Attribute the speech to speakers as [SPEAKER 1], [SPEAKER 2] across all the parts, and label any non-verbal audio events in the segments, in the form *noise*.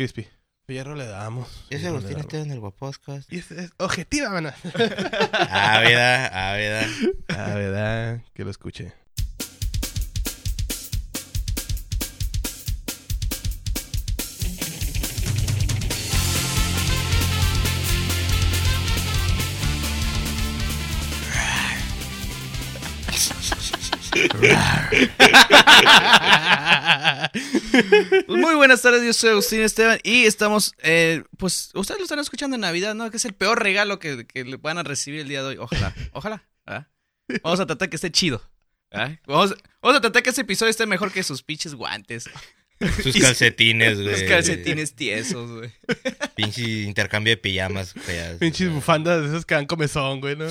[SPEAKER 1] Crispy. Fierro le damos.
[SPEAKER 2] Ese
[SPEAKER 1] fierro damos.
[SPEAKER 2] usted en el Guapodcast.
[SPEAKER 1] Y es, es objetiva, mana.
[SPEAKER 2] Ah, verdad, ah, verdad.
[SPEAKER 1] Ah, verdad, que lo escuche.
[SPEAKER 3] Muy buenas tardes, yo soy Agustín Esteban y estamos, eh, pues ustedes lo están escuchando en Navidad, ¿no? Que es el peor regalo que, que le van a recibir el día de hoy. Ojalá, ojalá. Vamos a tratar que esté chido. Vamos, vamos a tratar que este episodio esté mejor que sus pinches guantes,
[SPEAKER 2] Sus *laughs* calcetines, güey.
[SPEAKER 3] sus calcetines tiesos, güey. *laughs*
[SPEAKER 2] Pinche intercambio de pijamas feas.
[SPEAKER 1] Pinches bufandas de esas que dan comezón, güey, ¿no? *laughs*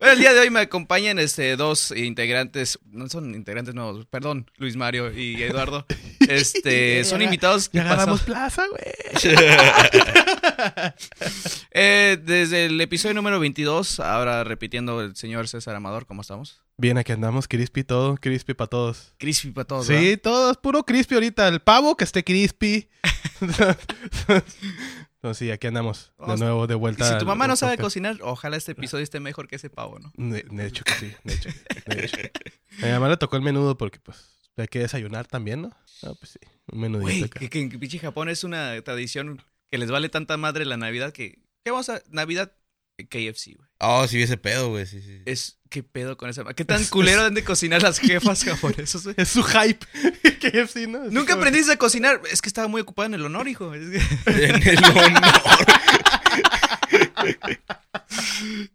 [SPEAKER 3] El día de hoy me acompañan este, dos integrantes, no son integrantes nuevos, perdón, Luis Mario y Eduardo. Este, son invitados
[SPEAKER 1] Ya
[SPEAKER 3] pasaron-
[SPEAKER 1] plaza, güey.
[SPEAKER 3] Eh, desde el episodio número 22, ahora repitiendo el señor César Amador, ¿cómo estamos?
[SPEAKER 1] Bien, aquí andamos, crispy todo, crispy para todos.
[SPEAKER 3] Crispy para todos,
[SPEAKER 1] Sí, todos, puro crispy ahorita. El pavo que esté crispy. *laughs* Entonces sí, aquí andamos de nuevo, de
[SPEAKER 3] ¿verdad?
[SPEAKER 1] vuelta.
[SPEAKER 3] Y si tu
[SPEAKER 1] al-
[SPEAKER 3] mamá no sabe
[SPEAKER 1] podcast.
[SPEAKER 3] cocinar, ojalá este episodio esté mejor que ese pavo, ¿no?
[SPEAKER 1] De, de hecho que sí, de hecho, de hecho. A mi mamá le tocó el menudo porque, pues, hay que desayunar también, ¿no? No, pues sí, un menudito
[SPEAKER 3] Güey,
[SPEAKER 1] acá.
[SPEAKER 3] que, que en pinche Japón es una tradición que les vale tanta madre la Navidad que... ¿Qué vamos a...? Navidad KFC, güey.
[SPEAKER 2] Oh, sí, vi ese pedo, güey. Sí, sí.
[SPEAKER 3] Es... ¿Qué pedo con esa... ¿Qué tan culero han de cocinar las jefas *laughs* japonesas, güey?
[SPEAKER 1] Es su hype. *laughs* KFC, ¿no? Es
[SPEAKER 3] Nunca aprendiste a cocinar. Es que estaba muy ocupado en el honor, hijo. Es que-
[SPEAKER 2] En el honor.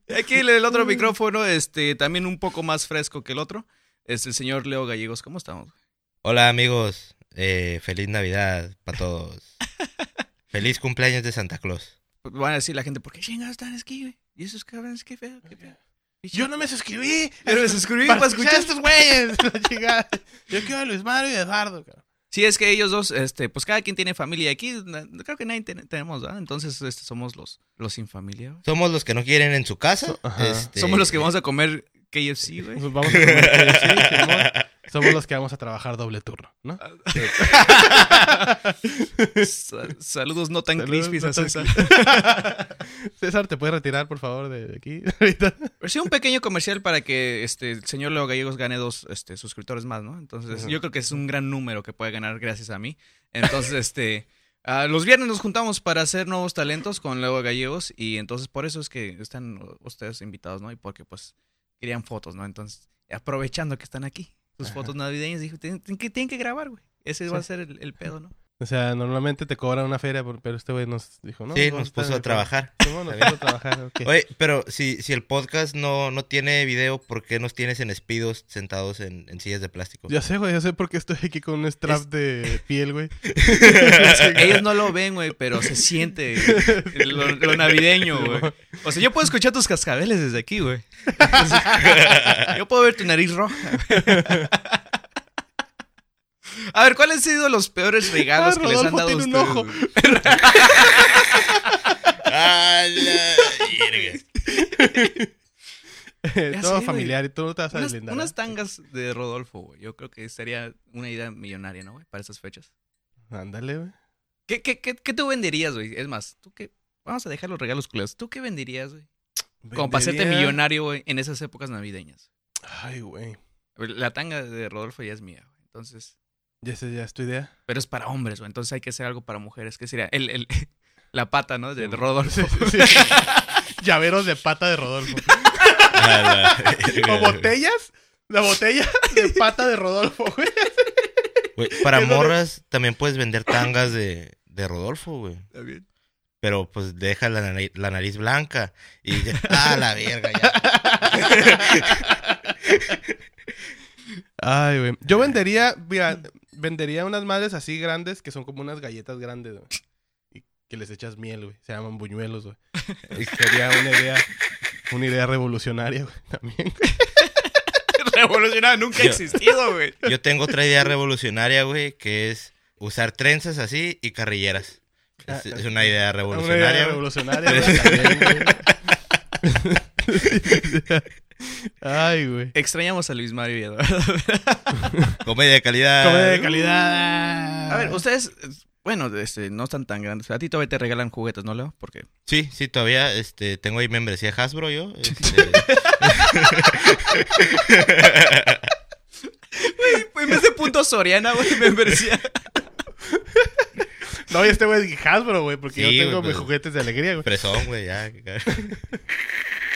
[SPEAKER 2] *laughs*
[SPEAKER 3] Aquí el otro micrófono, este, también un poco más fresco que el otro, es el señor Leo Gallegos. ¿Cómo estamos?
[SPEAKER 2] Hola, amigos. Eh, feliz Navidad para todos. Feliz cumpleaños de Santa Claus.
[SPEAKER 3] Van a decir la gente, ¿por qué chingados están güey? ¿Y esos cabrones qué feo? ¿Qué feo?
[SPEAKER 1] Yo no me suscribí.
[SPEAKER 3] No me suscribí
[SPEAKER 1] para
[SPEAKER 3] para
[SPEAKER 1] escuchar a estos güeyes. *laughs* Yo quiero a Luis Mario y a Eduardo, cabrón.
[SPEAKER 3] Sí, es que ellos dos, este, pues cada quien tiene familia. Aquí creo que nadie ten- tenemos, ¿verdad? Entonces, este, somos los, los sin familia, güey.
[SPEAKER 2] Somos los que no quieren en su casa. Este,
[SPEAKER 3] Somos los que vamos a comer KFC, güey.
[SPEAKER 1] Pues vamos a comer KFC. Somos los que vamos a trabajar doble turno, ¿no? *laughs*
[SPEAKER 3] Sa- Saludos no tan
[SPEAKER 1] Saludos,
[SPEAKER 3] crispy
[SPEAKER 1] no
[SPEAKER 3] a César. *laughs*
[SPEAKER 1] César, ¿te puedes retirar, por favor, de aquí? *laughs* Ahorita.
[SPEAKER 3] Pero sí, un pequeño comercial para que este el señor Leo Gallegos gane dos este, suscriptores más, ¿no? Entonces, yo creo que es un gran número que puede ganar gracias a mí. Entonces, este. ah, los viernes nos juntamos para hacer nuevos talentos con Leo Gallegos y entonces por eso es que están ustedes invitados, ¿no? Y porque pues querían fotos, ¿no? Entonces, aprovechando que están aquí, sus
[SPEAKER 1] Ajá.
[SPEAKER 3] fotos navideñas, dijo, tienen, tienen que, tienen que grabar, güey. Ese va a ser el, el pedo, ¿no?
[SPEAKER 1] O sea, normalmente te cobran una feria, pero este güey nos dijo, ¿no?
[SPEAKER 2] Sí,
[SPEAKER 1] vamos
[SPEAKER 2] nos puso a trabajar.
[SPEAKER 1] Nos puso a trabajar, ok.
[SPEAKER 2] Oye, pero si, si el podcast no, no tiene video, ¿por qué nos tienes en espidos sentados en, en sillas de plástico?
[SPEAKER 1] Ya sé, güey, ya sé por qué estoy aquí con un strap
[SPEAKER 3] Es-
[SPEAKER 1] de piel, güey. *laughs*
[SPEAKER 3] Ellos no lo ven, güey, pero se siente lo, lo navideño, güey. O sea, yo puedo escuchar tus cascabeles desde aquí, güey. *laughs* Yo puedo ver tu nariz roja. A ver, ¿cuáles han sido los peores regalos
[SPEAKER 1] Ah,
[SPEAKER 3] que les han dado a
[SPEAKER 1] tiene un
[SPEAKER 3] ustedes?
[SPEAKER 1] ojo.
[SPEAKER 3] güey? *laughs*
[SPEAKER 2] ¡A la verga!
[SPEAKER 1] Todo
[SPEAKER 3] sé,
[SPEAKER 1] familiar y tú no te vas a
[SPEAKER 3] Unas,
[SPEAKER 1] deslindar.
[SPEAKER 3] unas
[SPEAKER 1] ¿eh?
[SPEAKER 3] tangas de Rodolfo, güey. Yo creo que sería una idea millonaria, ¿no, güey? Para esas fechas.
[SPEAKER 1] Ándale, güey.
[SPEAKER 3] ¿Qué, qué, qué, qué tú venderías, güey? Es más, ¿tú qué? Vamos a dejar los regalos culeros. ¿Tú qué venderías, güey? Como para hacerte
[SPEAKER 1] Vendería-
[SPEAKER 3] millonario, güey, en esas épocas navideñas.
[SPEAKER 1] Ay, güey.
[SPEAKER 3] La tanga de Rodolfo ya es mía, güey. Entonces,
[SPEAKER 1] Ya sé, ya es tu idea.
[SPEAKER 3] pero es para hombres, güey. Entonces hay que hacer algo para mujeres. ¿Qué sería? El, el, *laughs* la pata, ¿no? De
[SPEAKER 1] Sí,
[SPEAKER 3] Rodolfo.
[SPEAKER 1] sí, sí. *laughs* Llaveros de pata de Rodolfo. *laughs* ¿O botellas? La botella de pata de Rodolfo, güey.
[SPEAKER 2] Güey, para
[SPEAKER 1] ¿Qué es lo de-
[SPEAKER 2] morras también puedes vender tangas de, de Rodolfo, güey.
[SPEAKER 3] Está bien.
[SPEAKER 2] Pero pues deja la nariz, la nariz blanca. Y ya, ¡ah, la verga! Ya.
[SPEAKER 1] Ay, güey. Yo vendería, mira, vendería unas madres así grandes que son como unas galletas grandes, güey. Y que les echas miel, güey. Se llaman buñuelos, güey. Sería una idea, una idea revolucionaria, güey, también. *laughs*
[SPEAKER 3] Revolucionario nunca ha existido, güey.
[SPEAKER 2] Yo tengo otra idea revolucionaria, güey, que es usar trenzas así y carrilleras. Es, es una idea
[SPEAKER 1] Una idea
[SPEAKER 2] revolucionaria. güey.
[SPEAKER 1] revolucionaria, güey, también, güey. *laughs* *laughs* Ay, güey.
[SPEAKER 3] Extrañamos a Luis Mario y Eduardo. *laughs*
[SPEAKER 2] Comedia de calidad.
[SPEAKER 1] Comedia de calidad.
[SPEAKER 3] A ver, ustedes, bueno, este, no están tan grandes. A ti todavía te regalan juguetes, ¿no, Leo? Porque
[SPEAKER 2] Sí, sí, todavía este, tengo ahí membresía Hasbro yo. *laughs* este,
[SPEAKER 3] en vez de punto Soriana, güey, me parecía. *laughs*
[SPEAKER 1] No, y este güey es Hasbro, güey, porque
[SPEAKER 2] Sí,
[SPEAKER 1] yo tengo
[SPEAKER 2] güey,
[SPEAKER 1] mis
[SPEAKER 2] pues.
[SPEAKER 1] juguetes de alegría, güey.
[SPEAKER 2] Fresón, güey, ya.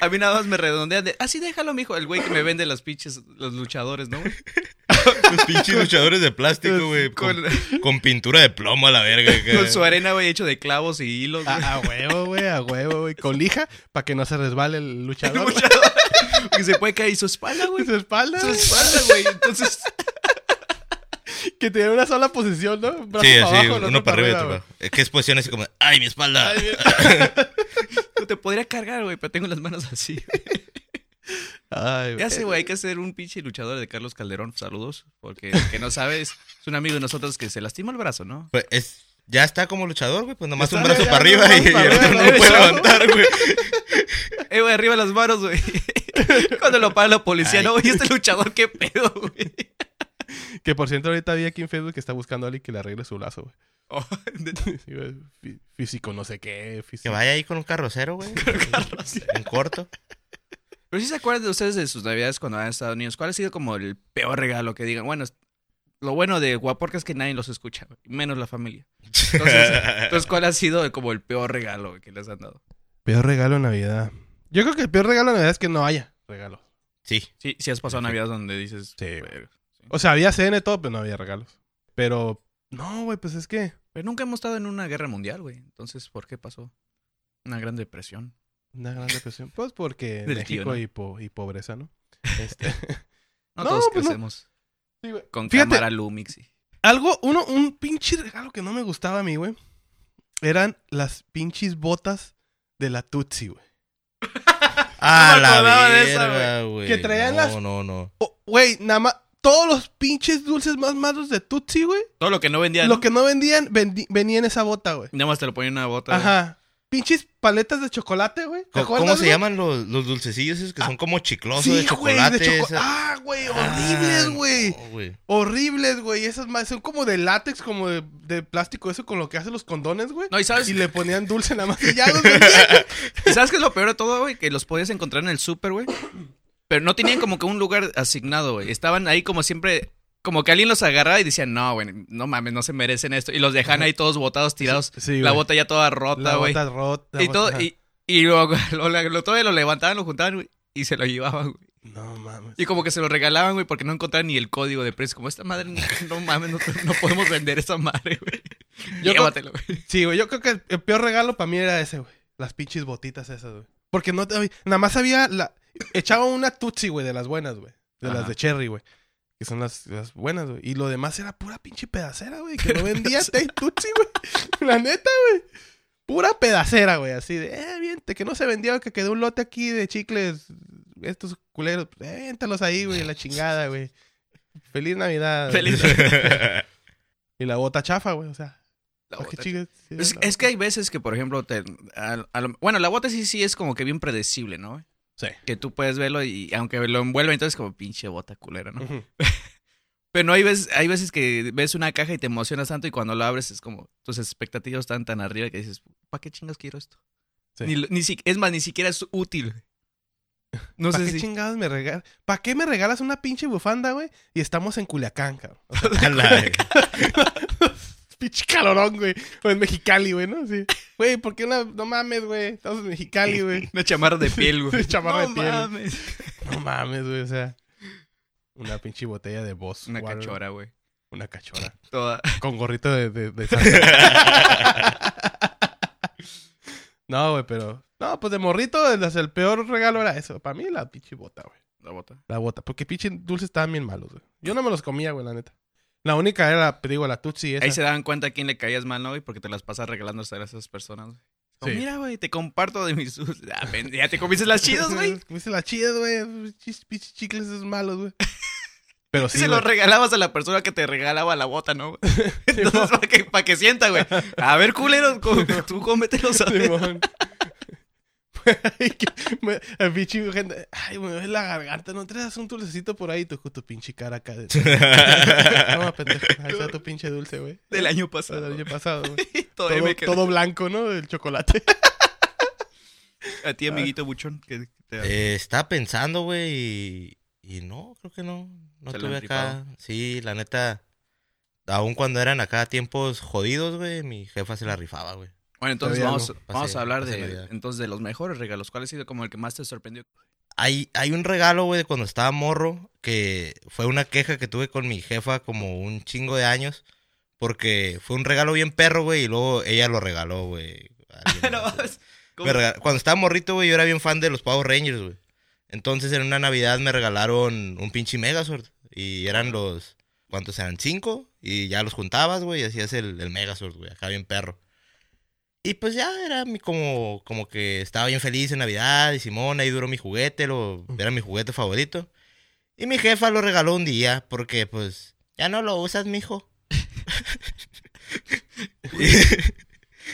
[SPEAKER 3] A mí nada más me redondean de, así déjalo, mijo. El güey que me vende los pinches, los luchadores, ¿no, güey? *laughs*
[SPEAKER 2] Los pinches luchadores de plástico, güey. Con,
[SPEAKER 3] Con,
[SPEAKER 2] con pintura de plomo a la verga. *laughs*
[SPEAKER 3] con su arena, güey, hecho de clavos y hilos, güey.
[SPEAKER 1] A, a huevo, güey, a huevo, güey. Con lija, para que no se resbale el luchador.
[SPEAKER 3] Luchador. *laughs* que se puede caer y su espalda, güey.
[SPEAKER 1] Su espalda.
[SPEAKER 3] Su espalda, güey. Entonces,
[SPEAKER 1] Que tiene una sola posición, ¿no? Brazo
[SPEAKER 2] Sí,
[SPEAKER 1] para
[SPEAKER 2] así,
[SPEAKER 1] abajo, el
[SPEAKER 2] uno para arriba y otro para abajo. Es que es posición así como, ¡ay, mi espalda!
[SPEAKER 1] Ay.
[SPEAKER 3] Te podría cargar, güey, pero tengo las manos así.
[SPEAKER 1] Ay,
[SPEAKER 3] Ya sé, güey, hay que hacer un pinche luchador de Carlos Calderón. Saludos. Porque el que no sabes, es un amigo de nosotros que se lastima el brazo, ¿no?
[SPEAKER 2] Pues es, ya está como luchador, güey. Pues nomás
[SPEAKER 1] Está,
[SPEAKER 2] un brazo
[SPEAKER 1] ya,
[SPEAKER 2] para arriba y, y
[SPEAKER 1] para arriba,
[SPEAKER 2] otro no
[SPEAKER 1] ¿no?
[SPEAKER 2] puede levantar, güey.
[SPEAKER 3] Eh, güey, arriba las manos, güey. Cuando lo para la policía,
[SPEAKER 2] Ay.
[SPEAKER 3] no, güey, este luchador, qué pedo, güey.
[SPEAKER 1] Que por cierto, ahorita vi aquí en Facebook que está buscando a alguien que le arregle su brazo, güey.
[SPEAKER 3] Oh, *laughs* de-
[SPEAKER 1] Sí, güey, fí- Físico, no sé qué.
[SPEAKER 2] Que vaya ahí con un carrocero, güey. *laughs* En corto.
[SPEAKER 3] Pero si se acuerdan de ustedes de sus navidades cuando van a Estados Unidos, ¿cuál ha sido como el peor regalo que digan? Bueno, lo bueno de Guaporca es que nadie los escucha, güey, menos la familia. Entonces, *laughs* entonces, ¿cuál ha sido como el peor regalo que les han dado?
[SPEAKER 1] Peor regalo de Navidad. Yo creo que el peor regalo de Navidad es que no haya regalos.
[SPEAKER 2] Sí.
[SPEAKER 3] Sí, si has pasado navidades donde dices...
[SPEAKER 1] Sí, güey. O sea, había cena y todo, pero no había regalos. Pero, no, güey, pues es que
[SPEAKER 3] Pero nunca hemos estado en una guerra mundial, güey. Entonces, ¿por qué pasó? Una gran depresión.
[SPEAKER 1] una gran depresión. Pues porque *laughs* México
[SPEAKER 3] tío, ¿no?
[SPEAKER 1] y, po- y pobreza, ¿no? *laughs* Este,
[SPEAKER 3] No, *laughs*
[SPEAKER 1] No,
[SPEAKER 3] todos
[SPEAKER 1] pues no. sí, güey.
[SPEAKER 3] con
[SPEAKER 1] Fíjate,
[SPEAKER 3] cámara Lumix. y-
[SPEAKER 1] algo, uno, un pinche regalo que no me gustaba a mí, güey. Eran las pinches botas de la Tutsi, güey.
[SPEAKER 2] A
[SPEAKER 3] me
[SPEAKER 2] la verga, güey.
[SPEAKER 1] Que traían
[SPEAKER 2] no,
[SPEAKER 1] las-
[SPEAKER 2] No, no,
[SPEAKER 1] Oh, Güey, nada más. Todos los pinches dulces más malos de Tutsi, güey.
[SPEAKER 3] Todo lo que no vendían.
[SPEAKER 1] Lo que no vendían, vendi- venía en esa bota, güey.
[SPEAKER 3] Nada más te lo ponían en una bota. güey.
[SPEAKER 1] Ajá. Pinches paletas de chocolate, güey. ¿Te
[SPEAKER 2] ¿Cómo,
[SPEAKER 1] acuerdas,
[SPEAKER 2] se
[SPEAKER 1] güey?
[SPEAKER 2] llaman los, los dulcecillos esos que son como chiclosos
[SPEAKER 1] Sí,
[SPEAKER 2] de
[SPEAKER 1] güey,
[SPEAKER 2] chocolate?
[SPEAKER 1] de choco-
[SPEAKER 2] esa-
[SPEAKER 1] Ah, güey, horribles,
[SPEAKER 2] Ah,
[SPEAKER 1] güey.
[SPEAKER 2] no, güey.
[SPEAKER 1] Horribles, güey. Esas más son como de látex, como de, de plástico, eso con lo que hacen los condones, güey.
[SPEAKER 3] No, y sabes,
[SPEAKER 1] Y le ponían dulce nada más y ya *laughs* los vendían, güey.
[SPEAKER 3] ¿y sabes qué es lo peor de todo, güey? Que los podías encontrar en el súper, güey. Pero no tenían como que un lugar asignado, güey. Estaban ahí como siempre. Como que alguien los agarraba y decían, no, güey, no mames, no se merecen esto. Y los dejan ahí todos botados, tirados.
[SPEAKER 1] Sí,
[SPEAKER 3] la
[SPEAKER 1] güey.
[SPEAKER 3] bota ya toda rota,
[SPEAKER 1] La
[SPEAKER 3] güey.
[SPEAKER 1] bota rota.
[SPEAKER 3] Y
[SPEAKER 1] bota-
[SPEAKER 3] todo, y, y luego lo, *laughs* lo, lo- todavía lo levantaban, lo juntaban, güey. Y se lo llevaban, güey.
[SPEAKER 1] No mames.
[SPEAKER 3] Y como que se lo regalaban, güey, porque no encontraban ni el código de precio. Como esta madre, no, mames, no, no podemos vender esta madre, güey.
[SPEAKER 1] Yo
[SPEAKER 3] Llévatelo, güey.
[SPEAKER 1] Sí, güey, yo creo que el, el peor regalo para mí era ese, güey. Las pinches botitas esas, güey. Porque no nada más había la echaba una Tutsi, güey, de las buenas, güey. De
[SPEAKER 3] Ajá.
[SPEAKER 1] las de Cherry, güey. Que son las, las buenas, güey. Y lo demás era pura pinche pedacera, güey. Que no *laughs* vendía Tutsi, güey. *laughs* La neta, güey. Pura pedacera, güey. Así de, eh, viente, que no se vendió, que quedó un lote aquí de chicles. Estos culeros, eh, véntalos ahí, güey, la chingada, güey. Feliz Navidad.
[SPEAKER 3] Feliz *laughs*
[SPEAKER 1] Y la bota chafa, güey, o sea.
[SPEAKER 3] La
[SPEAKER 1] ¿a qué
[SPEAKER 3] bota.
[SPEAKER 1] chingas? Sí,
[SPEAKER 3] Es,
[SPEAKER 1] la
[SPEAKER 3] es que hay veces que, por ejemplo, te, a- a lo- bueno, la bota sí sí es como que bien predecible, ¿no?
[SPEAKER 1] Sí.
[SPEAKER 3] Que tú puedes verlo y aunque lo envuelve, entonces como pinche bota culera, ¿no? *laughs* Pero no hay veces, hay veces que ves una caja y te emocionas tanto y cuando lo abres es como tus expectativas están tan arriba que dices, ¿para qué chingas quiero esto?
[SPEAKER 1] Sí.
[SPEAKER 3] Ni, ni si- es más, ni siquiera es útil. *laughs* No
[SPEAKER 1] ¿Para
[SPEAKER 3] sé
[SPEAKER 1] qué
[SPEAKER 3] si...
[SPEAKER 1] chingados me regalas? ¿Para qué me regalas una pinche bufanda, güey? Y estamos en Culiacán, cabrón. O sea. *laughs* pinche calorón, güey. O en Mexicali, güey, ¿no? Sí. Güey, ¿por qué no, no mames, güey? Estamos en Mexicali, güey.
[SPEAKER 3] Una chamarra de piel, güey. *laughs*
[SPEAKER 1] Chamarra
[SPEAKER 3] no
[SPEAKER 1] de piel.
[SPEAKER 3] mames.
[SPEAKER 1] No mames, güey, o sea. Una pinche botella de voz.
[SPEAKER 3] Una cachora, güey.
[SPEAKER 1] Una cachora.
[SPEAKER 3] Toda...
[SPEAKER 1] Con gorrito de, de. *laughs* No, güey, pero... No, pues de morrito, el peor regalo era eso. Para mí, la pinche bota, güey.
[SPEAKER 3] La bota.
[SPEAKER 1] La bota. Porque pinche dulces estaban bien malos, güey. Yo no me los comía, güey, la neta. La única era, te digo, la Tutsi esa.
[SPEAKER 3] Ahí se daban cuenta a quién le caías mal, ¿no? Porque te las pasas regalándose a esas personas, güey. Como,
[SPEAKER 1] Sí.
[SPEAKER 3] Mira, güey, te comparto de mis... Ah, pen- ya te comiste las chidas, güey. *laughs*
[SPEAKER 1] Comiste las chidas, güey. Chis- Pinches chicles esos malos, güey. *laughs* Pero sí,
[SPEAKER 3] se lo
[SPEAKER 1] güey.
[SPEAKER 3] regalabas a la persona que te regalaba la bota, ¿no? *laughs* Entonces, para que, pa' que sienta, güey. A ver, culero, tú cómetelos a ver.
[SPEAKER 1] Simón. Y que me- *laughs* el pinche gente, ay, me duele la garganta, no traes un dulcecito por ahí, tú con tu pinche cara acá. de- *laughs* no, pendejo, ahí está tu pinche dulce, güey.
[SPEAKER 3] Del año pasado.
[SPEAKER 1] año pasado, güey. *laughs* Todo,
[SPEAKER 3] me queda-
[SPEAKER 1] todo blanco, ¿no? El chocolate.
[SPEAKER 3] A ti, amiguito buchón. Que te...
[SPEAKER 2] Eh, estaba pensando, güey, y, y no, creo que no. No tuve acá. Sí, la neta. Aún cuando eran acá tiempos jodidos, güey, mi jefa se la rifaba, güey.
[SPEAKER 3] Bueno, entonces
[SPEAKER 1] Todavía
[SPEAKER 3] vamos,
[SPEAKER 1] no.
[SPEAKER 3] vamos
[SPEAKER 2] Pasé-
[SPEAKER 3] a hablar de,
[SPEAKER 2] Navidad.
[SPEAKER 3] entonces, de los mejores regalos. ¿Cuál ha sido como el que más te sorprendió?
[SPEAKER 2] Hay, hay un regalo, güey, de cuando estaba morro, que fue una queja que tuve con mi jefa como un chingo de años, porque fue un regalo bien perro, güey, y luego ella lo regaló, güey. *laughs*
[SPEAKER 3] No,
[SPEAKER 2] Cuando estaba morrito, güey, yo era bien fan de los Power Rangers, güey. Entonces en una Navidad me regalaron un pinche Megazord. Y eran los. ¿Cuántos eran? Cinco. Y ya los juntabas, güey, y hacías el, el Megazord, güey. Acá bien perro. Y pues ya era mi como, como que estaba bien feliz en Navidad. Y Simón, ahí duró mi juguete, lo, era mi juguete favorito. Y mi jefa lo regaló un día, porque pues ya no lo usas, mijo.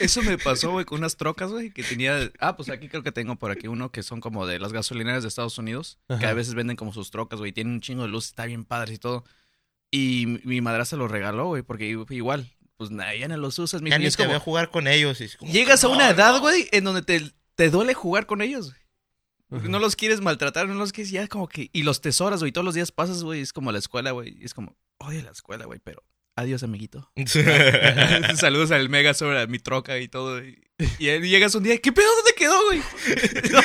[SPEAKER 3] Eso me pasó, güey, con unas trocas, güey, que tenía... Ah, pues aquí creo que tengo por aquí uno que son como de las gasolineras de Estados Unidos, que a veces venden como sus trocas, güey, tienen un chingo de luz, está bien padre y todo. Y mi- madrastra lo regaló, güey, porque igual, pues nada, ya no los usas, mijo.
[SPEAKER 2] Ya
[SPEAKER 3] Y
[SPEAKER 2] ni
[SPEAKER 3] es
[SPEAKER 2] te
[SPEAKER 3] como,
[SPEAKER 2] veo jugar con ellos. y es como,
[SPEAKER 3] llegas a
[SPEAKER 2] no,
[SPEAKER 3] una edad,
[SPEAKER 2] no.
[SPEAKER 3] güey, en donde te, te duele jugar con ellos, güey. Porque
[SPEAKER 1] Ajá.
[SPEAKER 3] no los quieres maltratar, no los quieres ya como que... Y los tesoras, güey, todos los días pasas, güey, es como la escuela, güey, es como, odio la escuela, güey, pero adiós, amiguito. *laughs* *laughs* Saludos al Mega sobre mi troca y todo. Y, llegas un día, ¿qué pedo? ¿Dónde quedó, güey? *laughs* No.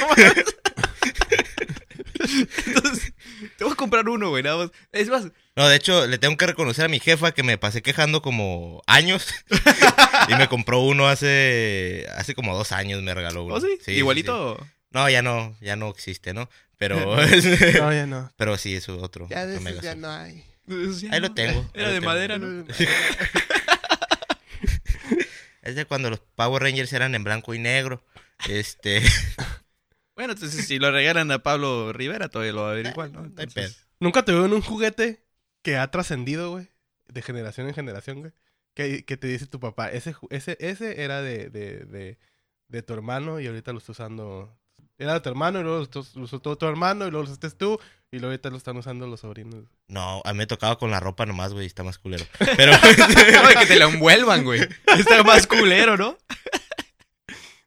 [SPEAKER 3] Entonces, te voy a comprar uno, güey, nada más. Es más,
[SPEAKER 2] No, de hecho, le tengo que reconocer a mi jefa que me pasé quejando como años. *laughs* y me compró uno hace hace como dos años, me regaló uno.
[SPEAKER 3] ¿oh, sí?
[SPEAKER 2] sí,
[SPEAKER 3] Igualito.
[SPEAKER 2] sí. No, ya no, ya no existe, ¿no? Pero, *laughs* *laughs*
[SPEAKER 1] No, ya no.
[SPEAKER 2] pero sí, es otro.
[SPEAKER 1] Ya de esos ya no hay.
[SPEAKER 3] Ya
[SPEAKER 2] Ahí lo tengo.
[SPEAKER 3] Era de madera. ¿no?
[SPEAKER 2] Es de cuando los Power Rangers eran en blanco y negro. Este,
[SPEAKER 3] Bueno, entonces si lo regalan a Pablo Rivera, todavía lo va a ver igual, ¿no? Entonces,
[SPEAKER 1] Nunca tuvieron un juguete que ha trascendido, güey. De generación en generación, güey. Que, que te dice tu papá, ese, ese, ese era de, de, de, de tu hermano y ahorita lo está usando. Era de tu hermano y luego lo usó- lo usó todo tu hermano y luego lo usaste tú y luego ahorita lo están usando los sobrinos.
[SPEAKER 2] no, a mí me tocaba con la ropa nomás, güey, está más culero. *laughs* Pero, *laughs*
[SPEAKER 3] No, que te lo envuelvan, güey. Está más culero, ¿no?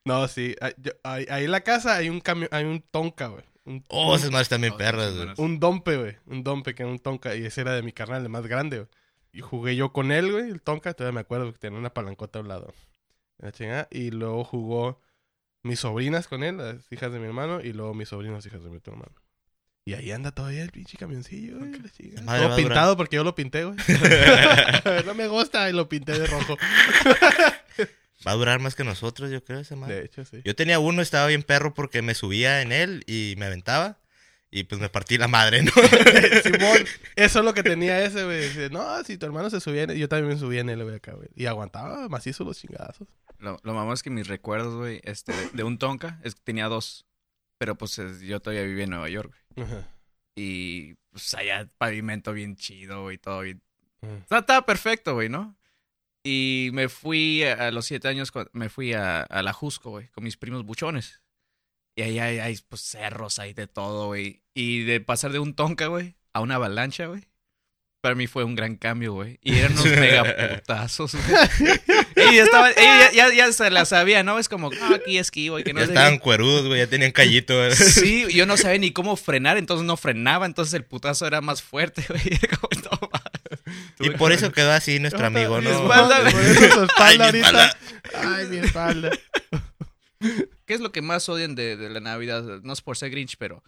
[SPEAKER 1] No, sí. ah, yo- Ahí, ahí en la casa hay un camión, hay un tonka, güey. Un,
[SPEAKER 2] oh, esas madres también perras, güey.
[SPEAKER 1] un dompe, güey. Un dompe que era un tonka y ese era de mi carnal, el más grande, güey. Y jugué yo con él, güey, el tonka. Todavía me acuerdo que tenía una palancota a un lado. La chingada. Y luego jugó mis sobrinas con él, las hijas de mi hermano, y luego mis sobrinos, hijas de mi otro hermano. Y ahí anda todavía el pinche camioncillo, güey.
[SPEAKER 2] Madre
[SPEAKER 1] Todo pintado porque yo lo pinté, güey. *laughs* *laughs* no me gusta y lo pinté de rojo. *laughs*
[SPEAKER 2] Va a durar más que nosotros, yo creo, esa madre.
[SPEAKER 1] De hecho, sí.
[SPEAKER 2] Yo tenía uno, estaba bien perro porque me subía en él y me aventaba. Y pues me partí la madre, ¿no? *laughs* *laughs*
[SPEAKER 1] Simón, eso es lo que tenía ese, güey. Dice, No, si tu hermano se subía en él, yo también me subía en él, güey, acá, güey. Y aguantaba macizo los chingadazos.
[SPEAKER 3] Lo, lo mamá es que mis recuerdos, güey, este, de, de un Tonka, es que tenía dos. Pero pues es- yo todavía vivía en Nueva York, güey.
[SPEAKER 1] Ajá.
[SPEAKER 3] Y pues allá pavimento bien chido, güey, todo bien.
[SPEAKER 1] Ajá.
[SPEAKER 3] O sea, estaba perfecto, güey, ¿no? Y me fui a, a los siete años, me fui a, a la Jusco, güey, con mis primos buchones. Y ahí hay, hay, pues cerros, hay de todo, güey. Y de pasar de un Tonka, güey, a una avalancha, güey. Para mí fue un gran cambio, güey. Y eran unos *laughs* mega putazos, güey. Y ya, estaba, ella ya, ya, se la sabía, ¿no? Es como, ah, aquí esquivo y que no
[SPEAKER 2] ya
[SPEAKER 3] sé
[SPEAKER 2] estaban
[SPEAKER 3] qué.
[SPEAKER 2] cuerudos, güey, ya tenían callito. güey.
[SPEAKER 3] Sí, yo no sabía ni cómo frenar, entonces no frenaba, entonces el putazo era más fuerte, güey. *laughs* Era como, no.
[SPEAKER 2] Y por
[SPEAKER 3] que-
[SPEAKER 2] eso quedó así nuestro amigo,
[SPEAKER 1] Mi
[SPEAKER 2] ¿no?
[SPEAKER 3] espalda, güey.
[SPEAKER 1] Por eso su espalda
[SPEAKER 2] Ay, mi
[SPEAKER 1] ahorita. Ay, mi espalda. *laughs*
[SPEAKER 3] ¿Qué es lo que más odian de, de la Navidad? No es por ser Grinch, pero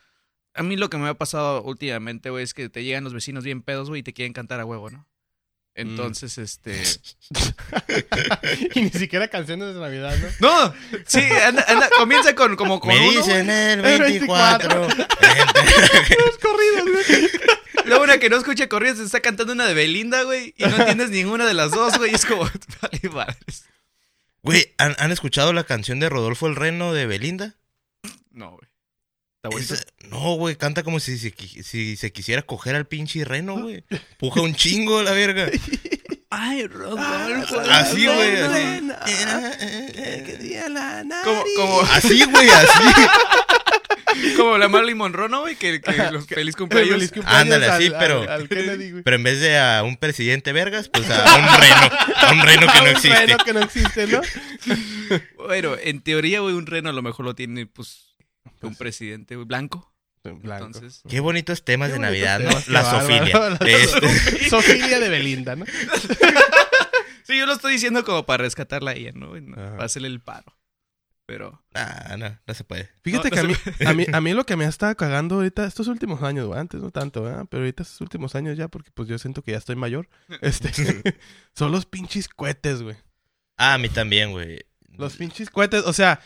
[SPEAKER 3] a mí lo que me ha pasado últimamente, güey, es que te llegan los vecinos bien pedos, güey, y te quieren cantar a huevo, ¿no? Entonces, este... *laughs*
[SPEAKER 1] y ni siquiera canciones de Navidad, ¿no?
[SPEAKER 3] No, sí, anda, anda, comienza con como con
[SPEAKER 2] Me
[SPEAKER 3] uno,
[SPEAKER 2] dicen el
[SPEAKER 1] El
[SPEAKER 2] 24. *laughs*
[SPEAKER 1] Los corridos, güey.
[SPEAKER 3] Luego una que no escucha corridos se está cantando una de Belinda, güey, y no entiendes ninguna de las dos, güey, y es como, *laughs* vale, madres.
[SPEAKER 2] Güey, ¿han, han escuchado la canción de Rodolfo el Reno de Belinda?
[SPEAKER 3] No, güey. ¿Está?
[SPEAKER 2] Esa- no, güey, canta como si si se quisiera coger al pinche reno, güey. Puja un chingo la verga. *laughs*
[SPEAKER 3] Ay, Rodolfo.
[SPEAKER 2] Así, güey, así.
[SPEAKER 3] Como, como,
[SPEAKER 2] Así, güey, así.
[SPEAKER 3] Como la Marilyn Monroe, ¿no, güey? Que, que los feliz cumpleaños.
[SPEAKER 1] Feliz cumpleaños
[SPEAKER 2] Ándale,
[SPEAKER 1] al-
[SPEAKER 2] así,
[SPEAKER 1] al-
[SPEAKER 2] pero-
[SPEAKER 1] al Kennedy, güey.
[SPEAKER 2] Pero en vez de a un presidente vergas, pues a un reno. A un reno que no
[SPEAKER 1] Un
[SPEAKER 2] existe.
[SPEAKER 1] reno que no existe, ¿no? *laughs*
[SPEAKER 3] Bueno, en teoría, güey, un reno a lo mejor lo tiene, pues, un presidente, güey, blanco.
[SPEAKER 1] Blanco.
[SPEAKER 3] Entonces,
[SPEAKER 2] Qué bonitos temas
[SPEAKER 1] Qué
[SPEAKER 2] de
[SPEAKER 1] bonitos
[SPEAKER 2] Navidad, ¿no? La sofilia. Este, *laughs*
[SPEAKER 1] Sofilia de Belinda, ¿no? *laughs*
[SPEAKER 3] sí, yo lo estoy diciendo como para rescatarla a ella, ¿no? Para hacerle el paro. Pero,
[SPEAKER 2] nah, no, no se puede.
[SPEAKER 1] Fíjate
[SPEAKER 3] No,
[SPEAKER 1] que
[SPEAKER 3] no
[SPEAKER 1] a, mí, a, mí, *laughs* a mí lo que me ha estado cagando ahorita, estos últimos años, güey, antes no tanto. Pero ahorita estos últimos años ya, porque pues yo siento que ya estoy mayor, *laughs* este, *laughs* son los pinches cohetes, güey.
[SPEAKER 2] Ah, a mí también, güey.
[SPEAKER 1] Los pinches cohetes, o sea,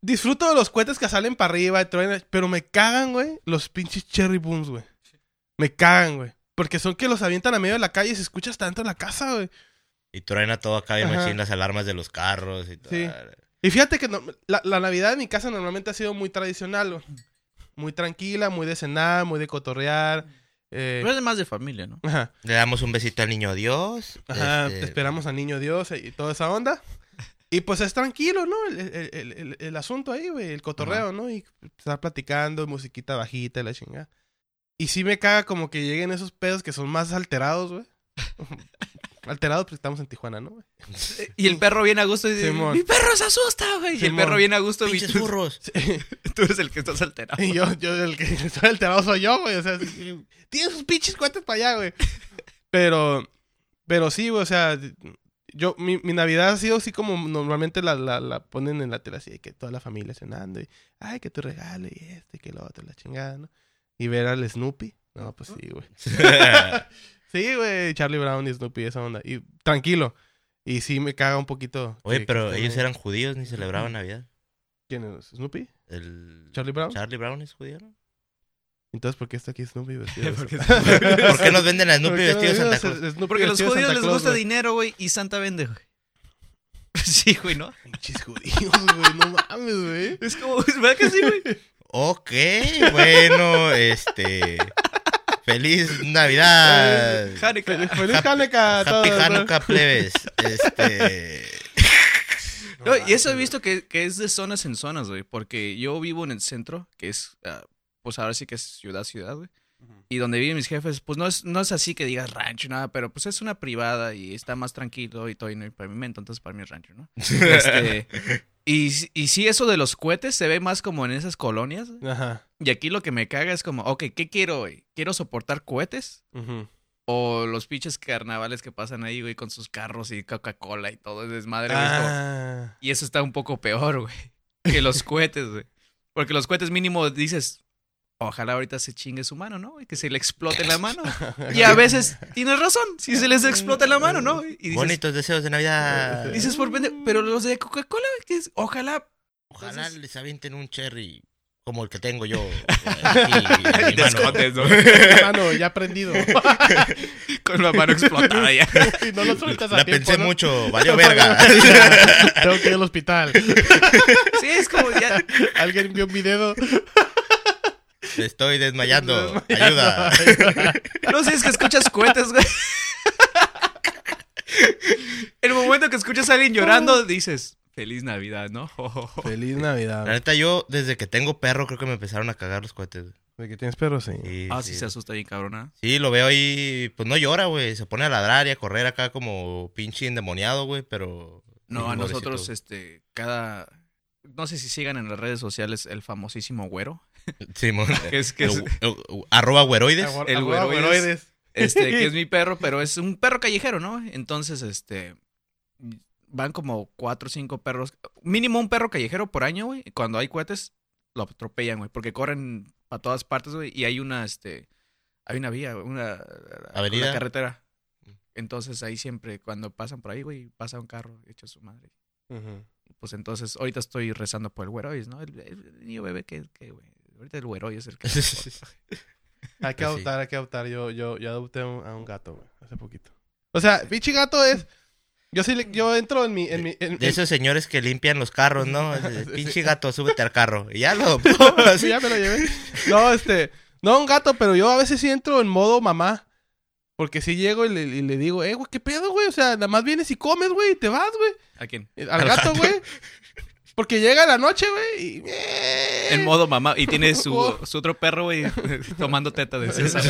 [SPEAKER 1] disfruto de los cohetes que salen para arriba y pero me cagan, güey, los pinches cherry booms, güey. Me cagan, güey. Porque son que los avientan a medio de la calle y se escucha hasta dentro de la casa, güey.
[SPEAKER 2] Y truena todo acá
[SPEAKER 1] Ajá.
[SPEAKER 2] machín las alarmas de los carros y todo.
[SPEAKER 1] Sí. Y fíjate que no- la, la Navidad en mi casa normalmente ha sido muy tradicional, güey. Muy tranquila, muy de cenar, muy de cotorrear. eh,
[SPEAKER 3] pero es más de familia, ¿no?
[SPEAKER 1] ajá,
[SPEAKER 2] Le damos un besito al niño Dios.
[SPEAKER 1] ajá,
[SPEAKER 2] este,
[SPEAKER 1] esperamos al niño Dios y toda esa onda. Y pues es tranquilo, ¿no? El, el- el- el- el asunto ahí, güey, el cotorreo, ¿no? Y estar platicando, musiquita bajita y la chingada. Y sí me caga como que lleguen esos pedos que son más alterados, güey. *laughs* alterados porque estamos en Tijuana, ¿no? güey?
[SPEAKER 3] Y el perro viene a gusto y dice,
[SPEAKER 1] Simón.
[SPEAKER 3] mi perro se asusta, güey. Y el
[SPEAKER 1] Simón.
[SPEAKER 3] perro viene a gusto y
[SPEAKER 2] Pinches
[SPEAKER 3] tú,
[SPEAKER 2] burros. *laughs*
[SPEAKER 3] Tú eres el que estás alterado.
[SPEAKER 1] Y yo, yo, el que *laughs* estoy alterado soy yo, güey. O sea, tiene sus pinches cuentas para allá, güey. Pero, pero sí, güey, o sea, yo, mi, mi Navidad ha sido así como normalmente la, la, la ponen en la tele, así de que toda la familia cenando y, ay, que tu regalo y este, que lo otro, la chingada, ¿no? Y ver al Snoopy. No, pues sí, güey. *laughs* Sí, güey, Charlie Brown y Snoopy, esa onda. Y tranquilo. Y sí me caga un poquito.
[SPEAKER 2] Oye,
[SPEAKER 1] que-
[SPEAKER 2] pero
[SPEAKER 1] que
[SPEAKER 2] ellos eran judíos ni celebraban Navidad.
[SPEAKER 1] ¿Quién es? ¿Snoopy?
[SPEAKER 2] El...
[SPEAKER 1] ¿Charlie Brown?
[SPEAKER 2] Charlie Brown es judío, ¿no?
[SPEAKER 1] Entonces, ¿por qué está aquí Snoopy vestido? de *laughs*
[SPEAKER 3] Porque-
[SPEAKER 1] Santa-
[SPEAKER 2] ¿Por qué nos venden a Snoopy
[SPEAKER 1] ¿Por qué
[SPEAKER 2] vestido de Santa Claus?
[SPEAKER 1] Snoopy
[SPEAKER 3] Porque a los judíos les gusta dinero, güey, y Santa vende, güey. *laughs* Sí, güey, ¿no?
[SPEAKER 1] Pinches judíos, güey, no mames, güey.
[SPEAKER 3] Es como, ¿verdad que sí, güey?
[SPEAKER 2] Ok, bueno, este... Feliz Navidad.
[SPEAKER 3] Hanukkah.
[SPEAKER 1] Feliz, feliz Hanukkah
[SPEAKER 2] Happy. Hanukkah, plebes. Este... *laughs*
[SPEAKER 3] No, y eso he visto que, que es de zonas en zonas, güey. Porque yo vivo en el centro, que es, ah, pues ahora sí que es ciudad, ciudad, güey. Y donde viven mis jefes, pues no es, no es así que digas rancho, nada, pero pues es una privada y está más tranquilo y todo y no hay pavimento, entonces para mí es rancho, ¿no? *laughs* Este, y, y sí, eso de los cohetes se ve más como en esas colonias. güey.
[SPEAKER 1] Ajá.
[SPEAKER 3] Y aquí lo que me caga es como, ok, ¿qué quiero, güey? ¿Quiero soportar cohetes? O los pinches carnavales que pasan ahí, güey, con sus carros y Coca-Cola y todo es desmadre,
[SPEAKER 1] Ah.
[SPEAKER 3] y eso está un poco peor, güey, que los cohetes, güey. Porque los cohetes mínimo dices, ojalá ahorita se chingue su mano, ¿no? Y que se le explote la mano. *laughs* Y a veces tienes razón, si se les explota la mano, ¿no? Y dices,
[SPEAKER 2] Bonitos deseos de Navidad.
[SPEAKER 3] dices por pero los de Coca-Cola, que es, ojalá.
[SPEAKER 2] Ojalá
[SPEAKER 3] Entonces-
[SPEAKER 2] les avienten un cherry como el que tengo yo. *laughs* aquí en mi
[SPEAKER 3] Te
[SPEAKER 2] mano.
[SPEAKER 3] escondes, ¿no? *laughs*
[SPEAKER 1] Mano, ya prendido. *laughs*
[SPEAKER 3] Con la mano explotada ya.
[SPEAKER 1] y no lo sueltas a
[SPEAKER 2] La
[SPEAKER 1] tiempo,
[SPEAKER 2] pensé
[SPEAKER 1] ¿no?
[SPEAKER 2] mucho, valió verga.
[SPEAKER 1] Tengo que ir al hospital.
[SPEAKER 3] Sí, es como ya.
[SPEAKER 1] Alguien vio mi dedo.
[SPEAKER 2] Estoy desmayando. Ayuda.
[SPEAKER 3] No sé, es que escuchas cohetes, güey. En el momento que escuchas a alguien llorando, dices, feliz Navidad, ¿no? *laughs*
[SPEAKER 1] Feliz
[SPEAKER 2] La
[SPEAKER 1] Navidad.
[SPEAKER 2] neta, yo desde que tengo perro creo que me empezaron a cagar los cohetes. güey.
[SPEAKER 1] ¿De que tienes perro? Sí.
[SPEAKER 2] Sí,
[SPEAKER 3] Ah,
[SPEAKER 2] sí.
[SPEAKER 3] sí se asusta bien, cabrona.
[SPEAKER 2] Sí, lo veo ahí, pues no llora, güey. Se pone a ladrar y a correr acá como pinche endemoniado, güey, pero...
[SPEAKER 3] No,
[SPEAKER 2] Sí,
[SPEAKER 3] a nosotros,
[SPEAKER 2] pobrecito.
[SPEAKER 3] este, cada... No sé si sigan en las redes sociales el famosísimo güero. *laughs*
[SPEAKER 2] Simón.
[SPEAKER 3] Que es, que es,
[SPEAKER 2] Arroba güeroides.
[SPEAKER 3] El güeroides. este, que es *laughs* mi perro, pero es un perro callejero, ¿no? Entonces, este... Van como cuatro o cinco perros. Mínimo un perro callejero por año, güey. Cuando hay cohetes, lo atropellan, güey. Porque corren a todas partes, güey. Y hay una, este... Hay una vía, una...
[SPEAKER 2] Avenida.
[SPEAKER 3] Una carretera. Entonces ahí siempre, cuando pasan por ahí, güey, pasa un carro hecho su madre. Pues entonces, ahorita estoy rezando por el güerois, ¿no? El, el niño bebé que, que, güey. Ahorita el güerois es el que... *laughs*
[SPEAKER 1] Hay que
[SPEAKER 2] Pues sí.
[SPEAKER 1] adoptar, hay que adoptar. Yo, yo, yo adopté a un, a un gato, güey, hace poquito. O sea, pinche gato es. Yo sí, le- yo entro en mi. En mi en-
[SPEAKER 2] De
[SPEAKER 1] en-
[SPEAKER 2] esos señores que limpian los carros, ¿no? *laughs*
[SPEAKER 1] Sí.
[SPEAKER 2] Pinche gato, súbete al carro. Y ya lo *laughs* *laughs* adoptó.
[SPEAKER 1] Sí, ya me lo llevé. No, este. No un gato, pero yo a veces sí entro en modo mamá. Porque si llego y le, y le digo, eh, güey, ¿qué pedo, güey? O sea, nada más vienes y comes, güey, y te vas, güey.
[SPEAKER 3] ¿A quién?
[SPEAKER 1] Al
[SPEAKER 2] Al
[SPEAKER 1] gato,
[SPEAKER 2] gato.
[SPEAKER 1] güey. Porque llega la noche, güey, y... eh,
[SPEAKER 3] En modo mamá. Y tiene su, su otro perro, güey, tomando teta de César.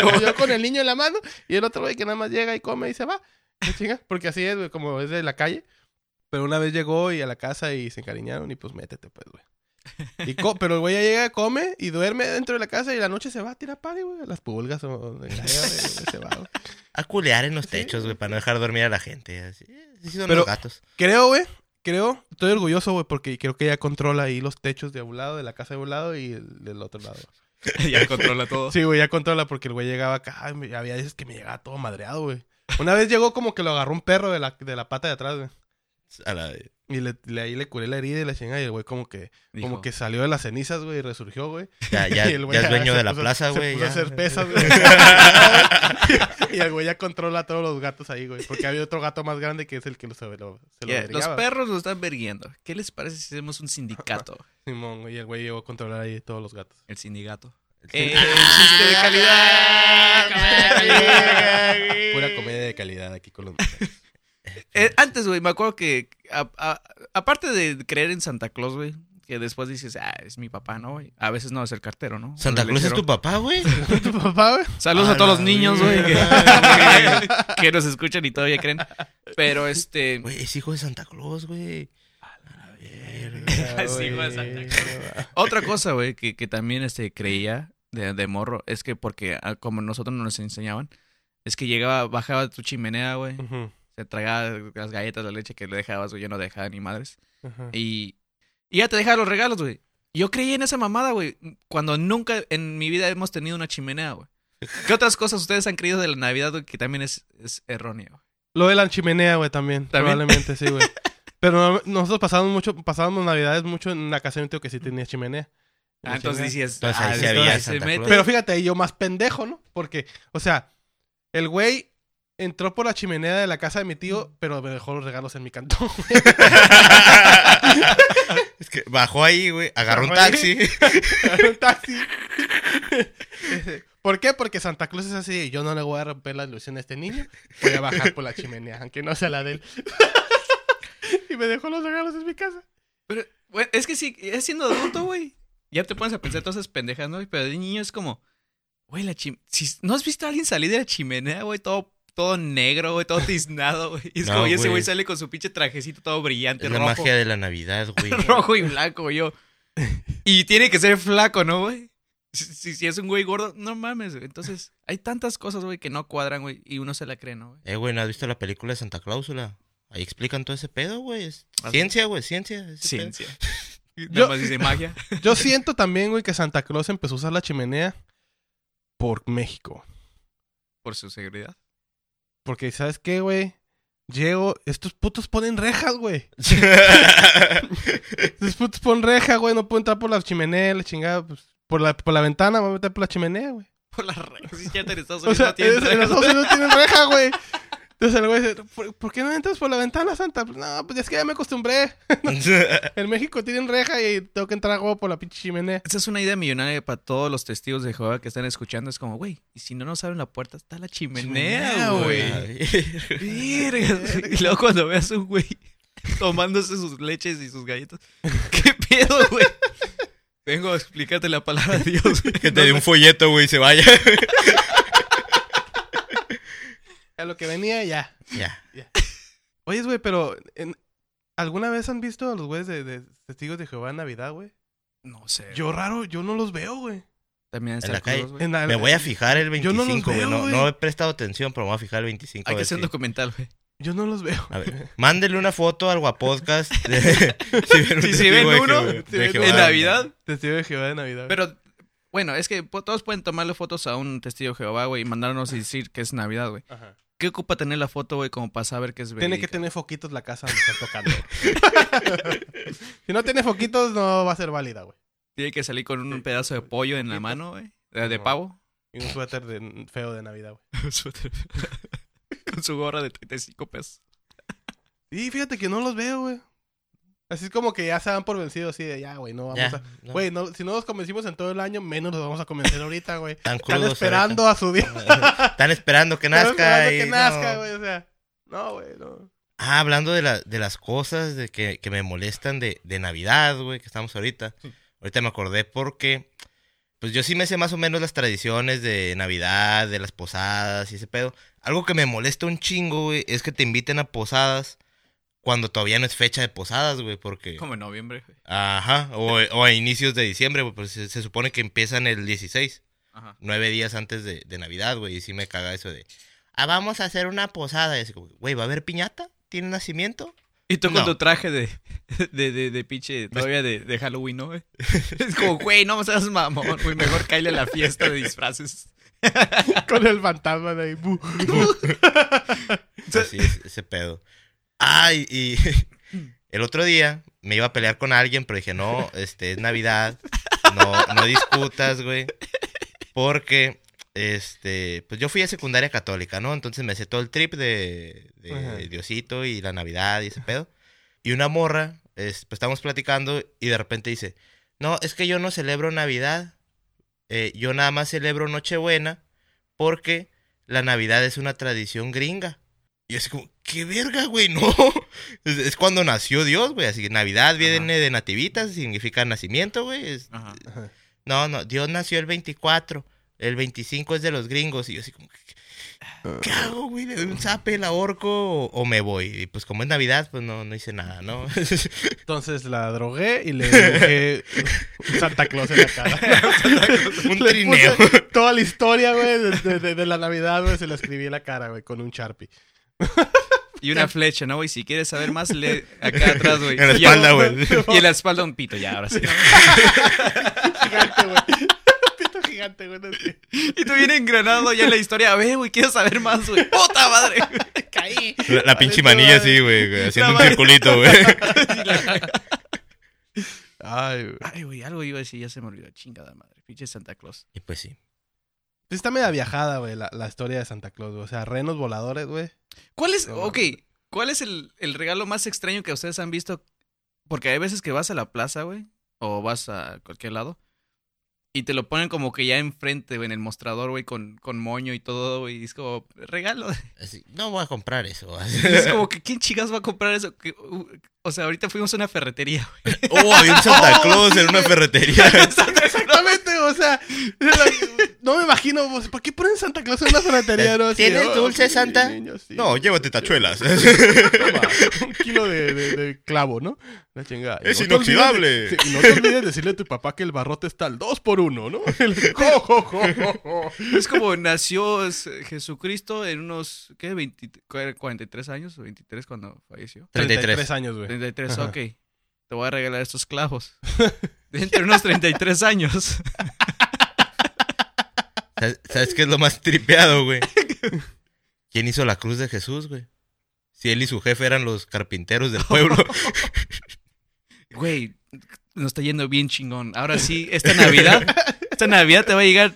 [SPEAKER 1] Como yo con el niño en la mano y el otro güey que nada más llega y come y se va. ¿Qué chinga? Porque así es, güey, como es de la calle. Pero una vez llegó y a la casa y se encariñaron y pues métete, pues, güey. Y co- pero el güey ya llega, come y duerme dentro de la casa y la noche se va a tirar pari, güey. Las pulgas o se va, güey.
[SPEAKER 2] A culear en los
[SPEAKER 1] Sí.
[SPEAKER 2] techos, güey, para no dejar dormir a la gente. Así, así son
[SPEAKER 1] Pero-
[SPEAKER 2] los gatos.
[SPEAKER 1] Creo, güey. Creo, estoy orgulloso, güey, porque creo que ya controla ahí los techos de un lado, de la casa de un lado y el del otro lado. *laughs*
[SPEAKER 3] ya controla todo.
[SPEAKER 1] Sí, güey, ya controla porque el güey llegaba acá. y me- había veces que me llegaba todo madreado, güey. Una vez llegó como que lo agarró un perro de la, de la pata de atrás, güey.
[SPEAKER 2] A la-
[SPEAKER 1] Y le, le- ahí le curé la herida y la chingada. Y el güey como que,
[SPEAKER 3] Dijo,
[SPEAKER 1] como que salió de las cenizas, güey, y resurgió, güey.
[SPEAKER 2] ya, ya, *laughs*
[SPEAKER 1] Y el
[SPEAKER 2] ya
[SPEAKER 1] güey
[SPEAKER 2] es dueño
[SPEAKER 1] se
[SPEAKER 2] de la
[SPEAKER 1] puso-
[SPEAKER 2] plaza,
[SPEAKER 1] se
[SPEAKER 2] güey.
[SPEAKER 1] puso a
[SPEAKER 2] ya.
[SPEAKER 1] hacer pesas, güey. *laughs* y el güey ya controla a todos los gatos ahí, güey. Porque había otro gato más grande que es el que lo, se lo, se lo
[SPEAKER 3] "Yeah, los perros nos están verguiendo. ¿Qué les parece si hacemos un sindicato? *laughs*
[SPEAKER 1] Simón, güey. Y el güey llegó a controlar ahí todos los gatos.
[SPEAKER 3] El sindicato. Eh, chiste de calidad.
[SPEAKER 1] Pura comedia de calidad aquí con los...
[SPEAKER 3] Eh, antes, güey, me acuerdo que a- a- aparte de creer en Santa Claus, güey, que después dices, ah, es mi papá, ¿no? güey? A veces no es el cartero, ¿no?
[SPEAKER 2] Santa Claus es tu papá, güey. *laughs*
[SPEAKER 1] ¿Tu papá, güey?
[SPEAKER 3] Saludos
[SPEAKER 2] A
[SPEAKER 3] a todos los niños, güey, que, *laughs*
[SPEAKER 2] verga.
[SPEAKER 3] que nos escuchan y todavía creen. Pero este,
[SPEAKER 2] Güey, es hijo de Santa Claus, güey. *laughs*
[SPEAKER 3] Santa otra cosa, güey, que, que también este, creía de, de morro, es que porque ah, como nosotros nos enseñaban, es que llegaba, bajaba tu chimenea, güey, se tragaba las galletas, la leche que le dejabas, güey, yo no dejaba ni madres. Y, y ya te dejaba los regalos, güey. Yo creí en esa mamada, güey, cuando nunca en mi vida hemos tenido una chimenea, güey. ¿Qué otras cosas ustedes han creído de la Navidad, güey, que también es, es erróneo? güey?
[SPEAKER 1] Lo de la chimenea, güey, también.
[SPEAKER 3] ¿También?
[SPEAKER 1] Probablemente, sí, güey. *laughs* Pero no- nosotros pasábamos mucho, pasábamos navidades mucho en una casa de un tío que sí tenía chimenea.
[SPEAKER 3] Ah, entonces dices,
[SPEAKER 2] Entonces ahí
[SPEAKER 3] ah,
[SPEAKER 2] sí había Santa. Claus.
[SPEAKER 1] Pero fíjate, ahí yo más pendejo, ¿no? Porque, o sea, el güey entró por la chimenea de la casa de mi tío, pero me dejó los regalos en mi cantón. *laughs*
[SPEAKER 2] Es que bajó ahí, güey, agarró un taxi.
[SPEAKER 1] un taxi. *laughs* ¿Por qué? Porque Santa Claus es así. Yo no le voy a romper la ilusión a este niño. Voy a bajar por la chimenea, aunque no sea la de él. *laughs* y me dejó los regalos en mi casa.
[SPEAKER 3] Pero, güey, es que sí, es siendo adulto, güey. Ya te pones a pensar todas esas pendejas, ¿no? Pero de niño es como, güey, la chim... Si, ¿No has visto a alguien salir de la chimenea, güey? Todo, todo negro, güey, todo tiznado, güey. Y es
[SPEAKER 2] No,
[SPEAKER 3] como, y ese
[SPEAKER 2] güey.
[SPEAKER 3] sale con su pinche trajecito todo brillante,
[SPEAKER 2] Es la magia de la Navidad, güey. *laughs*
[SPEAKER 3] rojo y blanco, güey, yo. Y tiene que ser flaco, ¿no, güey? Si, si, si es un güey gordo, no mames, güey. Entonces, hay tantas cosas, güey, que no cuadran, güey, y uno se la cree, ¿no, güey?
[SPEAKER 2] Eh, güey, ¿no has visto la película de Santa Cláusula? Ahí explican todo ese pedo, güey. Ciencia, güey, ciencia.
[SPEAKER 3] Ciencia. *laughs* Nada
[SPEAKER 1] Yo-
[SPEAKER 3] más dice magia. *laughs*
[SPEAKER 1] Yo siento también, güey, que Santa Claus empezó a usar la chimenea por México.
[SPEAKER 3] Por su seguridad.
[SPEAKER 1] Porque, ¿sabes qué, güey? Llego, estos putos ponen rejas, güey. *laughs* Estos putos ponen reja, güey. No puedo entrar por la chimenea, la chingada. Pues, por, la, por la ventana, me voy a meter por la chimenea, güey.
[SPEAKER 3] Por las reglas. Sí, ya en Estados
[SPEAKER 1] O
[SPEAKER 3] Unidos
[SPEAKER 1] sea,
[SPEAKER 3] no tienen
[SPEAKER 1] es- en
[SPEAKER 3] reglas.
[SPEAKER 1] Estados Unidos tienen reja, güey. Entonces el güey dice, ¿por, por qué no entras por la ventana, Santa? Pues, no, pues es que ya me acostumbré. *laughs* *laughs* En México tienen reja y tengo que entrar güey, por la pinche chimenea.
[SPEAKER 3] Esa es una idea millonaria para todos los testigos de Jehová que están escuchando. Es como, güey, y si no nos abren la puerta, está la chimenea, güey. *laughs* Y luego cuando veas un güey tomándose sus leches y sus galletas, ¿qué pedo, güey? Vengo a explicarte la palabra de Dios, güey.
[SPEAKER 2] que te dé un folleto, güey, y se vaya.
[SPEAKER 1] A lo que venía, ya.
[SPEAKER 2] ya. *laughs*
[SPEAKER 1] Oye, güey, pero en- ¿alguna vez han visto a los güeyes de, de Testigos de Jehová en Navidad, güey?
[SPEAKER 3] No sé.
[SPEAKER 1] Yo raro, yo no los veo, güey.
[SPEAKER 3] también
[SPEAKER 2] En la calle.
[SPEAKER 3] Cruz, güey.
[SPEAKER 1] En la-
[SPEAKER 2] Me voy a fijar el
[SPEAKER 1] Yo no los
[SPEAKER 2] 25, güey.
[SPEAKER 1] veo,
[SPEAKER 2] No, no he prestado atención, pero me voy a fijar el 25.
[SPEAKER 3] Hay que hacer un documental, güey.
[SPEAKER 1] Yo no los veo.
[SPEAKER 2] A ver, *laughs* mándenle una foto al Guapodcast. de- *laughs* si ven, un
[SPEAKER 3] Si- si ven
[SPEAKER 2] de
[SPEAKER 3] uno,
[SPEAKER 2] Jehová-
[SPEAKER 1] si
[SPEAKER 2] de
[SPEAKER 1] ven
[SPEAKER 2] Jehová.
[SPEAKER 3] En Navidad.
[SPEAKER 1] Testigo de Jehová de Navidad. güey.
[SPEAKER 3] Pero, bueno, es que todos pueden tomarle fotos a un testigo de Jehová, güey, y mandarnos y decir que es Navidad, güey.
[SPEAKER 1] Ajá.
[SPEAKER 3] ¿Qué ocupa tener la foto, güey, como para saber que es
[SPEAKER 1] Tiene que
[SPEAKER 3] verídica?
[SPEAKER 1] tener foquitos la casa donde está tocando. *laughs* si no tiene foquitos, no va a ser válida, güey.
[SPEAKER 3] Tiene que salir con un pedazo de pollo en la mano, güey. De, pavo.
[SPEAKER 1] Y un suéter de- feo de Navidad, güey. *laughs* *laughs*
[SPEAKER 3] con su gorra de 35 pesos.
[SPEAKER 1] Y fíjate que no los veo, güey. Así es como que ya se dan por vencidos, así de ya, güey, no vamos
[SPEAKER 2] Ya,
[SPEAKER 1] a.
[SPEAKER 2] no.
[SPEAKER 1] Güey, no, si no nos convencimos en todo el año, menos nos vamos a convencer ahorita, güey. Están esperando a su día. *laughs*
[SPEAKER 2] Están esperando que *laughs*
[SPEAKER 1] Están
[SPEAKER 2] nazca.
[SPEAKER 1] esperando
[SPEAKER 2] y
[SPEAKER 1] que
[SPEAKER 2] no.
[SPEAKER 1] nazca, güey, o sea. No, güey, no.
[SPEAKER 2] Ah, hablando de, la- de las cosas de que, que me molestan de, de Navidad, güey, que estamos ahorita. Ahorita me acordé porque, pues yo sí me sé más o menos las tradiciones de Navidad, de las posadas y ese pedo. Algo que me molesta un chingo, güey, es que te inviten a posadas cuando todavía no es fecha de posadas, güey, porque...
[SPEAKER 3] Como en noviembre, güey.
[SPEAKER 2] Ajá, o, o a inicios de diciembre, güey, pues se, se supone que empiezan el 16,
[SPEAKER 3] Ajá.
[SPEAKER 2] nueve días antes de, de Navidad, güey, y sí me caga eso de... Ah, vamos a hacer una posada. Y así como, güey, ¿va a haber piñata? ¿Tiene nacimiento?
[SPEAKER 3] Y tú con
[SPEAKER 2] No.
[SPEAKER 3] tu traje de, *laughs* de, de, de pinche todavía de, de Halloween, ¿no, güey? *laughs* Es como, güey, no seas mamón, güey. Mejor cállale a la fiesta de disfraces. *laughs*
[SPEAKER 1] Con el fantasma de ahí. bu.
[SPEAKER 2] Así es, ese pedo. Ay, y *laughs* el otro día me iba a pelear con alguien, pero dije, no, este, es Navidad, no, no discutas, güey. Porque, este, pues yo fui a secundaria católica, ¿no? Entonces me sé todo el trip de. Diosito y la Navidad y ese pedo. Y una morra, es, pues estábamos platicando y de repente dice, no, es que yo no celebro Navidad, eh, yo nada más celebro Nochebuena porque la Navidad es una tradición gringa. Y yo así como, ¿qué verga, güey? *laughs* No. Es, es cuando nació Dios, güey. Así que Navidad viene de nativitas, significa nacimiento, güey. Es-
[SPEAKER 3] Ajá.
[SPEAKER 1] Ajá.
[SPEAKER 2] No, no, Dios nació el 24. El 25 es de los gringos. Y yo así como, ¿qué, qué hago, güey? ¿Le doy un zape, la ahorco o, o me voy? Y pues como es Navidad, pues no, no hice nada, ¿no? *laughs*
[SPEAKER 1] Entonces la drogué y le dibujé un Santa Claus en la cara. *laughs*
[SPEAKER 2] un trineo.
[SPEAKER 1] toda la historia, güey, de, de- de- de la Navidad, güey, se la escribí en la cara, güey, con un Sharpie. *laughs*
[SPEAKER 3] Y una flecha, ¿no, güey? Si quieres saber más, lee acá *laughs* atrás, güey.
[SPEAKER 2] En la espalda, güey.
[SPEAKER 3] Y en la espalda un pito, ya, ahora sí.
[SPEAKER 1] Gigante, güey. Pito gigante, güey.
[SPEAKER 3] Y tú bien engranado ya en la historia. A ver, güey, quiero saber más, güey. ¡Puta madre!
[SPEAKER 1] Caí.
[SPEAKER 2] La, la pinche
[SPEAKER 1] Vale,
[SPEAKER 2] manilla así, güey, güey, haciendo
[SPEAKER 3] La
[SPEAKER 2] un circulito, güey.
[SPEAKER 1] Ay, güey.
[SPEAKER 3] Ay, güey, algo iba a decir, ya se me olvidó. Chingada madre. Pinche Santa Claus.
[SPEAKER 2] Y pues sí.
[SPEAKER 1] Sí Está media viajada, güey, la, la historia de Santa Claus, güey. O sea, renos voladores, güey.
[SPEAKER 3] ¿Cuál es,
[SPEAKER 1] No,
[SPEAKER 3] ok, cuál es el, el regalo más extraño que ustedes han visto? Porque hay veces que vas a la plaza, güey, o vas a cualquier lado, y te lo ponen como que ya enfrente, güey, en el mostrador, güey, con, con moño y todo, güey, y es como, regalo. *laughs*
[SPEAKER 2] Así, no voy a comprar eso. *laughs*
[SPEAKER 3] Es como que, ¿quién chicas va a comprar eso? Que, uh, o sea, ahorita fuimos a una ferretería, güey.
[SPEAKER 2] Oh, había un Santa Claus en una *laughs* ferretería.
[SPEAKER 1] Exactamente, o sea, no me imagino, ¿por qué ponen Santa Claus en una ferretería? no?
[SPEAKER 2] ¿Tienes
[SPEAKER 1] oh,
[SPEAKER 2] dulce,
[SPEAKER 1] sí,
[SPEAKER 2] Santa?
[SPEAKER 1] niño, sí.
[SPEAKER 2] No, llévate tachuelas.
[SPEAKER 1] Toma, un kilo de, de- de clavo, ¿no? La chingada.
[SPEAKER 2] Es
[SPEAKER 1] te
[SPEAKER 2] inoxidable.
[SPEAKER 1] olvides de- sí, y no te olvides decirle a tu papá que el barrote está al 2 por 1 ¿no? El- *laughs* jo, jo, jo, jo, jo.
[SPEAKER 3] Es como nació es, Jesucristo en unos, ¿qué? 20 43 años o 23 cuando falleció.
[SPEAKER 2] 33.
[SPEAKER 1] años, güey.
[SPEAKER 3] 33,
[SPEAKER 1] Ajá.
[SPEAKER 3] ok. Te voy a regalar estos clavos. *laughs* Dentro de unos 33 años.
[SPEAKER 2] ¿Sabes- ¿Sabes qué es lo más tripeado, güey? ¿Quién hizo la cruz de Jesús, güey? Si él y su jefe eran los carpinteros del pueblo. *laughs*
[SPEAKER 3] Güey, nos está yendo bien chingón. Ahora sí, esta Navidad, esta Navidad te va a llegar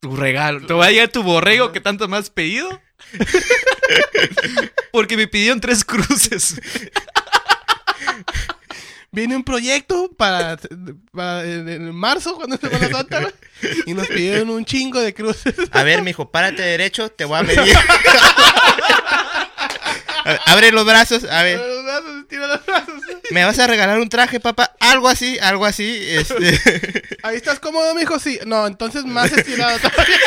[SPEAKER 3] tu regalo. Te va a llegar tu borrego que tanto me has pedido. *laughs* Porque me pidieron tres cruces.
[SPEAKER 1] Viene un proyecto para, para en, en marzo, cuando se Semana Santa, güey. Y nos pidieron un chingo de cruces.
[SPEAKER 2] A ver, mijo, párate derecho, te voy a medir. *laughs* A ver, Abre los brazos, a ver.
[SPEAKER 1] Los brazos, estira los brazos.
[SPEAKER 2] ¿Me vas a regalar un traje, papá? Algo así, algo así. Este... *laughs*
[SPEAKER 1] Ahí estás cómodo, mijo, sí. No, entonces más estirado todavía.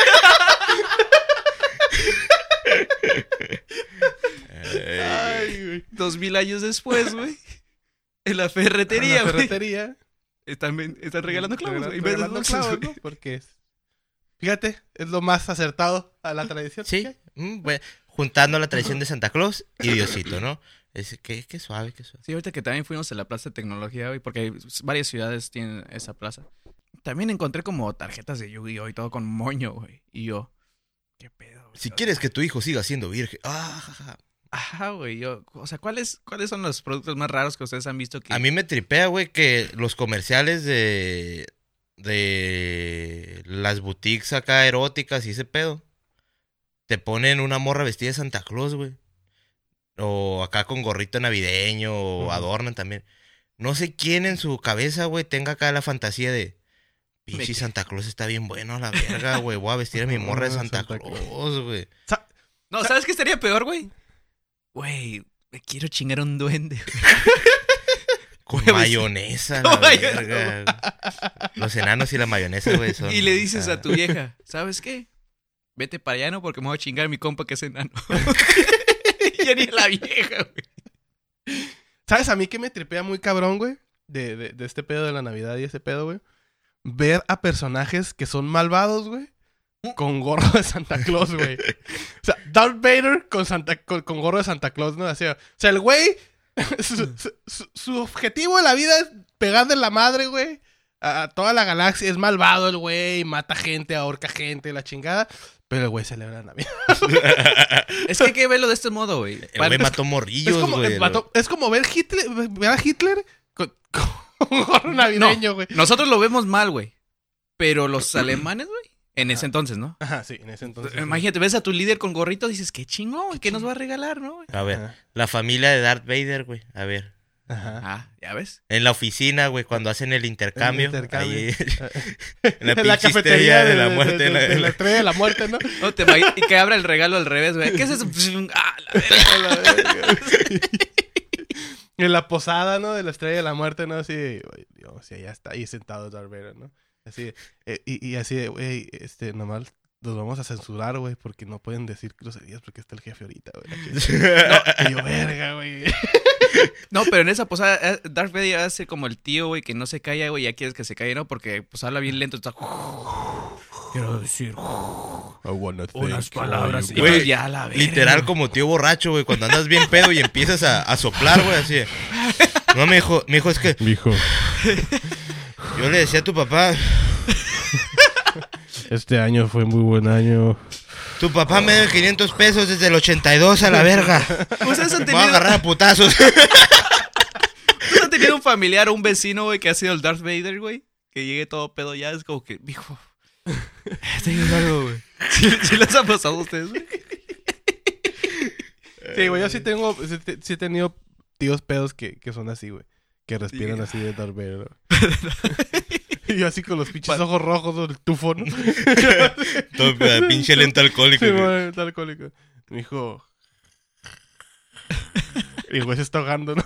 [SPEAKER 1] Ay, güey.
[SPEAKER 3] Dos mil años después, güey. En la ferretería,
[SPEAKER 1] En la ferretería.
[SPEAKER 3] Están, están regalando clavos, de
[SPEAKER 1] Regalando clavos. ¿no? Porque es... Fíjate, es lo más acertado a la tradición.
[SPEAKER 2] Sí, mm, bueno, juntando la tradición de Santa Claus y Diosito, ¿no? Es que, qué suave, qué suave.
[SPEAKER 3] Sí, ahorita que también fuimos a la Plaza de Tecnología, güey, porque hay varias ciudades tienen esa plaza. También encontré como tarjetas de Yu-Gi-Oh! y todo con moño, güey. Y yo, ¿qué pedo? güey?
[SPEAKER 2] Si quieres que tu hijo siga siendo virgen. Ah.
[SPEAKER 3] Ajá, güey. Yo, o sea, ¿cuáles, ¿cuáles son los productos más raros que ustedes han visto que...
[SPEAKER 2] A mí me tripea, güey, que los comerciales de. de. las boutiques acá eróticas y ese pedo. Te ponen una morra vestida de Santa Claus, güey. O acá con gorrito navideño, o adornan también. No sé quién en su cabeza, güey, tenga acá la fantasía de. Pinche? Santa Claus está bien bueno a la verga, güey. Voy a vestir a mi *laughs* morra de Santa Claus, güey.
[SPEAKER 3] No, ¿sabes qué estaría peor, güey? Güey, me quiero chingar a un duende. *laughs*
[SPEAKER 2] Con mayonesa, la
[SPEAKER 3] mayonesa.
[SPEAKER 2] verga. Los enanos y la mayonesa, güey, son.
[SPEAKER 3] Y le dices
[SPEAKER 2] ah,
[SPEAKER 3] a tu vieja, ¿sabes qué? Vete para allá, ¿no? Porque me voy a chingar a mi compa que es enano. *laughs* *laughs* ya ni la vieja, güey.
[SPEAKER 1] ¿Sabes a mí que me tripea muy cabrón, güey? De, de, de este pedo de la Navidad y ese pedo, güey. Ver a personajes que son malvados, güey. Con gorro de Santa Claus, güey. O sea, Darth Vader con, Santa, con, con gorro de Santa Claus, ¿no? Así, o sea, el güey... *laughs* Su, su- objetivo de la vida es pegarle la madre, güey. A, toda la galaxia. Es malvado el güey. Mata gente, ahorca gente, la chingada. Pero el güey celebra la Navidad. *laughs*
[SPEAKER 3] Es que hay que verlo de este modo, güey.
[SPEAKER 2] El güey mató
[SPEAKER 1] Es
[SPEAKER 2] morrillos,
[SPEAKER 1] como,
[SPEAKER 2] güey.
[SPEAKER 1] es como ver, Hitler, ver a Hitler con, *laughs* con gorro navideño, güey.
[SPEAKER 3] Nosotros lo vemos mal, güey. Pero los alemanes, güey. En ese entonces, ¿no?
[SPEAKER 1] Ajá, sí, en ese entonces. sí.
[SPEAKER 3] Imagínate, ves a tu líder con gorrito, dices, qué chingón, güey, ¿qué nos va a regalar, no?
[SPEAKER 2] A ver,
[SPEAKER 1] Ajá.
[SPEAKER 2] la familia de Darth Vader, güey. A ver.
[SPEAKER 1] Ajá.
[SPEAKER 3] Ah, ¿ya ves?
[SPEAKER 2] En la oficina, güey, cuando hacen el intercambio.
[SPEAKER 1] El intercambio.
[SPEAKER 2] ahí- *laughs*
[SPEAKER 1] en
[SPEAKER 2] la
[SPEAKER 1] cafetería de,
[SPEAKER 2] de la
[SPEAKER 1] de-
[SPEAKER 2] muerte,
[SPEAKER 1] de-
[SPEAKER 2] la-
[SPEAKER 1] de la
[SPEAKER 2] la-
[SPEAKER 1] estrella de la muerte, ¿no? *laughs*
[SPEAKER 3] No, te y que abra el regalo al revés, güey. ¿Qué es eso? *laughs* Ah, la verga.
[SPEAKER 1] A la verga. en la posada, ¿no? De la estrella de la muerte, ¿no? Ay, Dios, y allá está ahí sentado Darth Vader, ¿no? Así, eh, y, y así, de, güey, este, nomás los vamos a censurar, güey, porque no pueden decir groserías porque está el jefe ahorita, güey. *laughs* yo, verga, güey. *laughs*
[SPEAKER 3] No, pero en esa posada, eh, Darth Vader hace como el tío, güey, que no se calla, güey, ya quieres que se calle, ¿no? Porque pues habla bien lento, está... *laughs* Quiero decir
[SPEAKER 1] I wanna
[SPEAKER 3] unas palabras.
[SPEAKER 1] you,
[SPEAKER 3] Y
[SPEAKER 2] Güey,
[SPEAKER 3] pues ya la verga.
[SPEAKER 2] Literal como tío borracho, güey. Cuando andas bien pedo y empiezas a, a soplar, güey, así. de, No, me dijo, me dijo, es que
[SPEAKER 1] Mijo,
[SPEAKER 2] yo le decía a tu papá, *laughs*
[SPEAKER 1] este año fue muy buen año.
[SPEAKER 2] tu papá me debe 500 pesos desde el 82 a la verga.
[SPEAKER 3] ¿Ustedes han
[SPEAKER 2] Me voy a
[SPEAKER 3] tenido,
[SPEAKER 2] agarrar a putazos. *laughs*
[SPEAKER 3] ¿ustedes han tenido un familiar o un vecino, güey, que ha sido el Darth Vader, güey? Que llegue todo pedo ya, es como que, estoy viendo *laughs* algo, güey. ¿Sí, sí les ha pasado a ustedes, güey?
[SPEAKER 1] Sí, güey, yo sí tengo, sí, te- sí he tenido tíos pedos que, que son así, güey. Que respiran así de Darth Vader. *laughs* y yo así con los pinches ojos rojos, el tufo, ¿no? *laughs*
[SPEAKER 2] Todo eh, *laughs* pinche lento alcohólico.
[SPEAKER 1] Sí, está alcohólico. Me dijo... Y el güey se está ahogando, ¿no?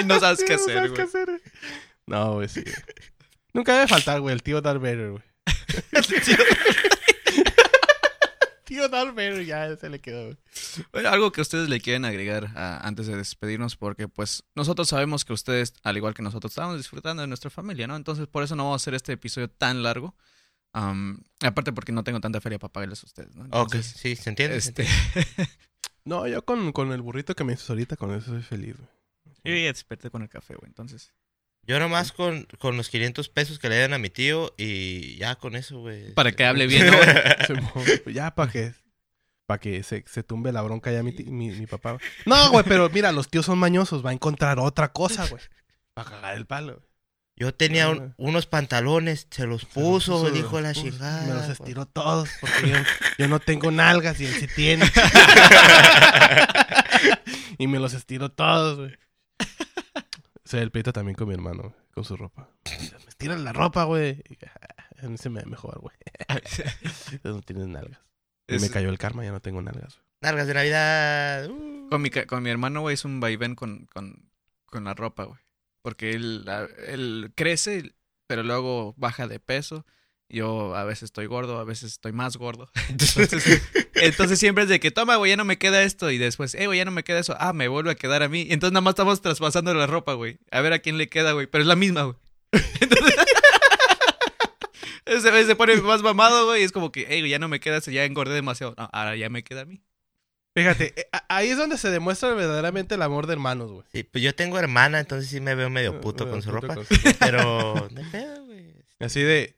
[SPEAKER 3] Y no sabes qué
[SPEAKER 1] Sí, no
[SPEAKER 3] hacer,
[SPEAKER 1] sabes
[SPEAKER 3] güey.
[SPEAKER 1] hacer, güey. No, güey, sí. Nunca debe faltar, güey, el tío Darth Vader, güey. tío Darth Vader ya se le quedó.
[SPEAKER 3] Bueno, algo que ustedes le quieren agregar ah, antes de despedirnos, porque pues nosotros sabemos que ustedes, al igual que nosotros, estamos disfrutando de nuestra familia, ¿no? Entonces por eso no vamos a hacer este episodio tan largo. Am, aparte porque no tengo tanta feria para pagarles a ustedes, ¿no?
[SPEAKER 2] Ok, sí, se entiende. se
[SPEAKER 3] este,
[SPEAKER 2] entiende. *laughs*
[SPEAKER 1] No, yo con, con el burrito que me hizo ahorita, con eso soy feliz, güey.
[SPEAKER 3] yo ya desperté con el café, güey, entonces.
[SPEAKER 2] Yo nomás con, con los 500 pesos que le dan a mi tío y ya con eso, güey.
[SPEAKER 3] Para que hable bien, ¿no? *laughs*
[SPEAKER 1] Ya para que para que se, se tumbe la bronca ya mi, mi, mi papá. güey. No, güey, pero mira, los tíos son mañosos, va a encontrar otra cosa, güey. Para cagar el palo. güey.
[SPEAKER 2] Yo tenía un- unos pantalones, se los puso,
[SPEAKER 1] Se los
[SPEAKER 2] dijo la
[SPEAKER 1] puso.
[SPEAKER 2] chingada.
[SPEAKER 1] Me los
[SPEAKER 2] güey.
[SPEAKER 1] estiró todos porque yo, yo no tengo nalgas y él sí tiene. *laughs* y me los estiró todos, güey. O sea, el peito también con mi hermano, güey, con su ropa. *laughs* Me estiran la ropa, güey. *laughs* A mí se me ve mejor, güey. *laughs* no tienes nalgas.
[SPEAKER 3] Es-
[SPEAKER 1] me cayó el karma, ya no tengo nalgas. güey.
[SPEAKER 2] Nalgas de Navidad. uh.
[SPEAKER 3] Con mi, ca- con mi hermano, güey, es un vaivén con, con, con la ropa, güey. Porque él, él crece, pero luego baja de peso. Yo a veces estoy gordo, a veces estoy más gordo. Entonces, entonces siempre es de que, toma, güey, ya no me queda esto. Y después, eh, güey, ya no me queda eso. Ah, me vuelve a quedar a mí. Y entonces nada más estamos traspasando la ropa, güey. A ver a quién le queda, güey. Pero es la misma, güey. Entonces, *laughs* se, se pone más mamado, güey. Y es como que, eh, güey, ya no me queda eso, ya engordé demasiado. No, ahora ya me queda a mí.
[SPEAKER 1] Fíjate, eh, a- ahí es donde se demuestra verdaderamente el amor de hermanos, güey.
[SPEAKER 2] Sí, pues yo tengo hermana, entonces sí me veo medio puto con su
[SPEAKER 1] Puto
[SPEAKER 2] ropa.
[SPEAKER 1] con su ropa.
[SPEAKER 2] Pero, no hay pedo, güey.
[SPEAKER 1] Así de.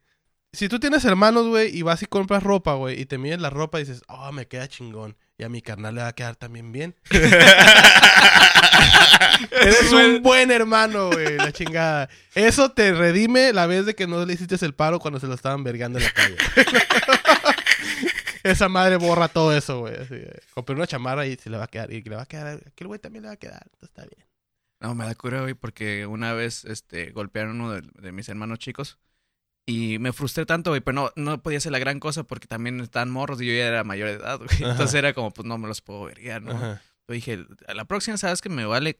[SPEAKER 1] Si tú tienes hermanos, güey, y vas y compras ropa, güey, y te mides la ropa y dices, oh, me queda chingón. Y a mi carnal le va a quedar también bien. *laughs* Eres un buen hermano, güey, la chingada. Eso te redime la vez de que no le hiciste el paro cuando se lo estaban vergando en la calle. *laughs* Esa madre borra todo eso, güey. Compré una chamarra y se le va a quedar. Y le va a quedar. Aquel güey también le va a quedar. entonces Está bien.
[SPEAKER 3] No, me da cura, güey, porque una vez este, golpearon a uno de, de mis hermanos chicos y me frustré tanto, güey, pero no, no podía hacer la gran cosa porque también estaban morros y yo ya era mayor de edad, güey.
[SPEAKER 1] Ajá.
[SPEAKER 3] Entonces era como, pues no me los puedo ver, ¿no?
[SPEAKER 1] Ajá.
[SPEAKER 3] Yo dije, a la próxima, ¿sabes que me vale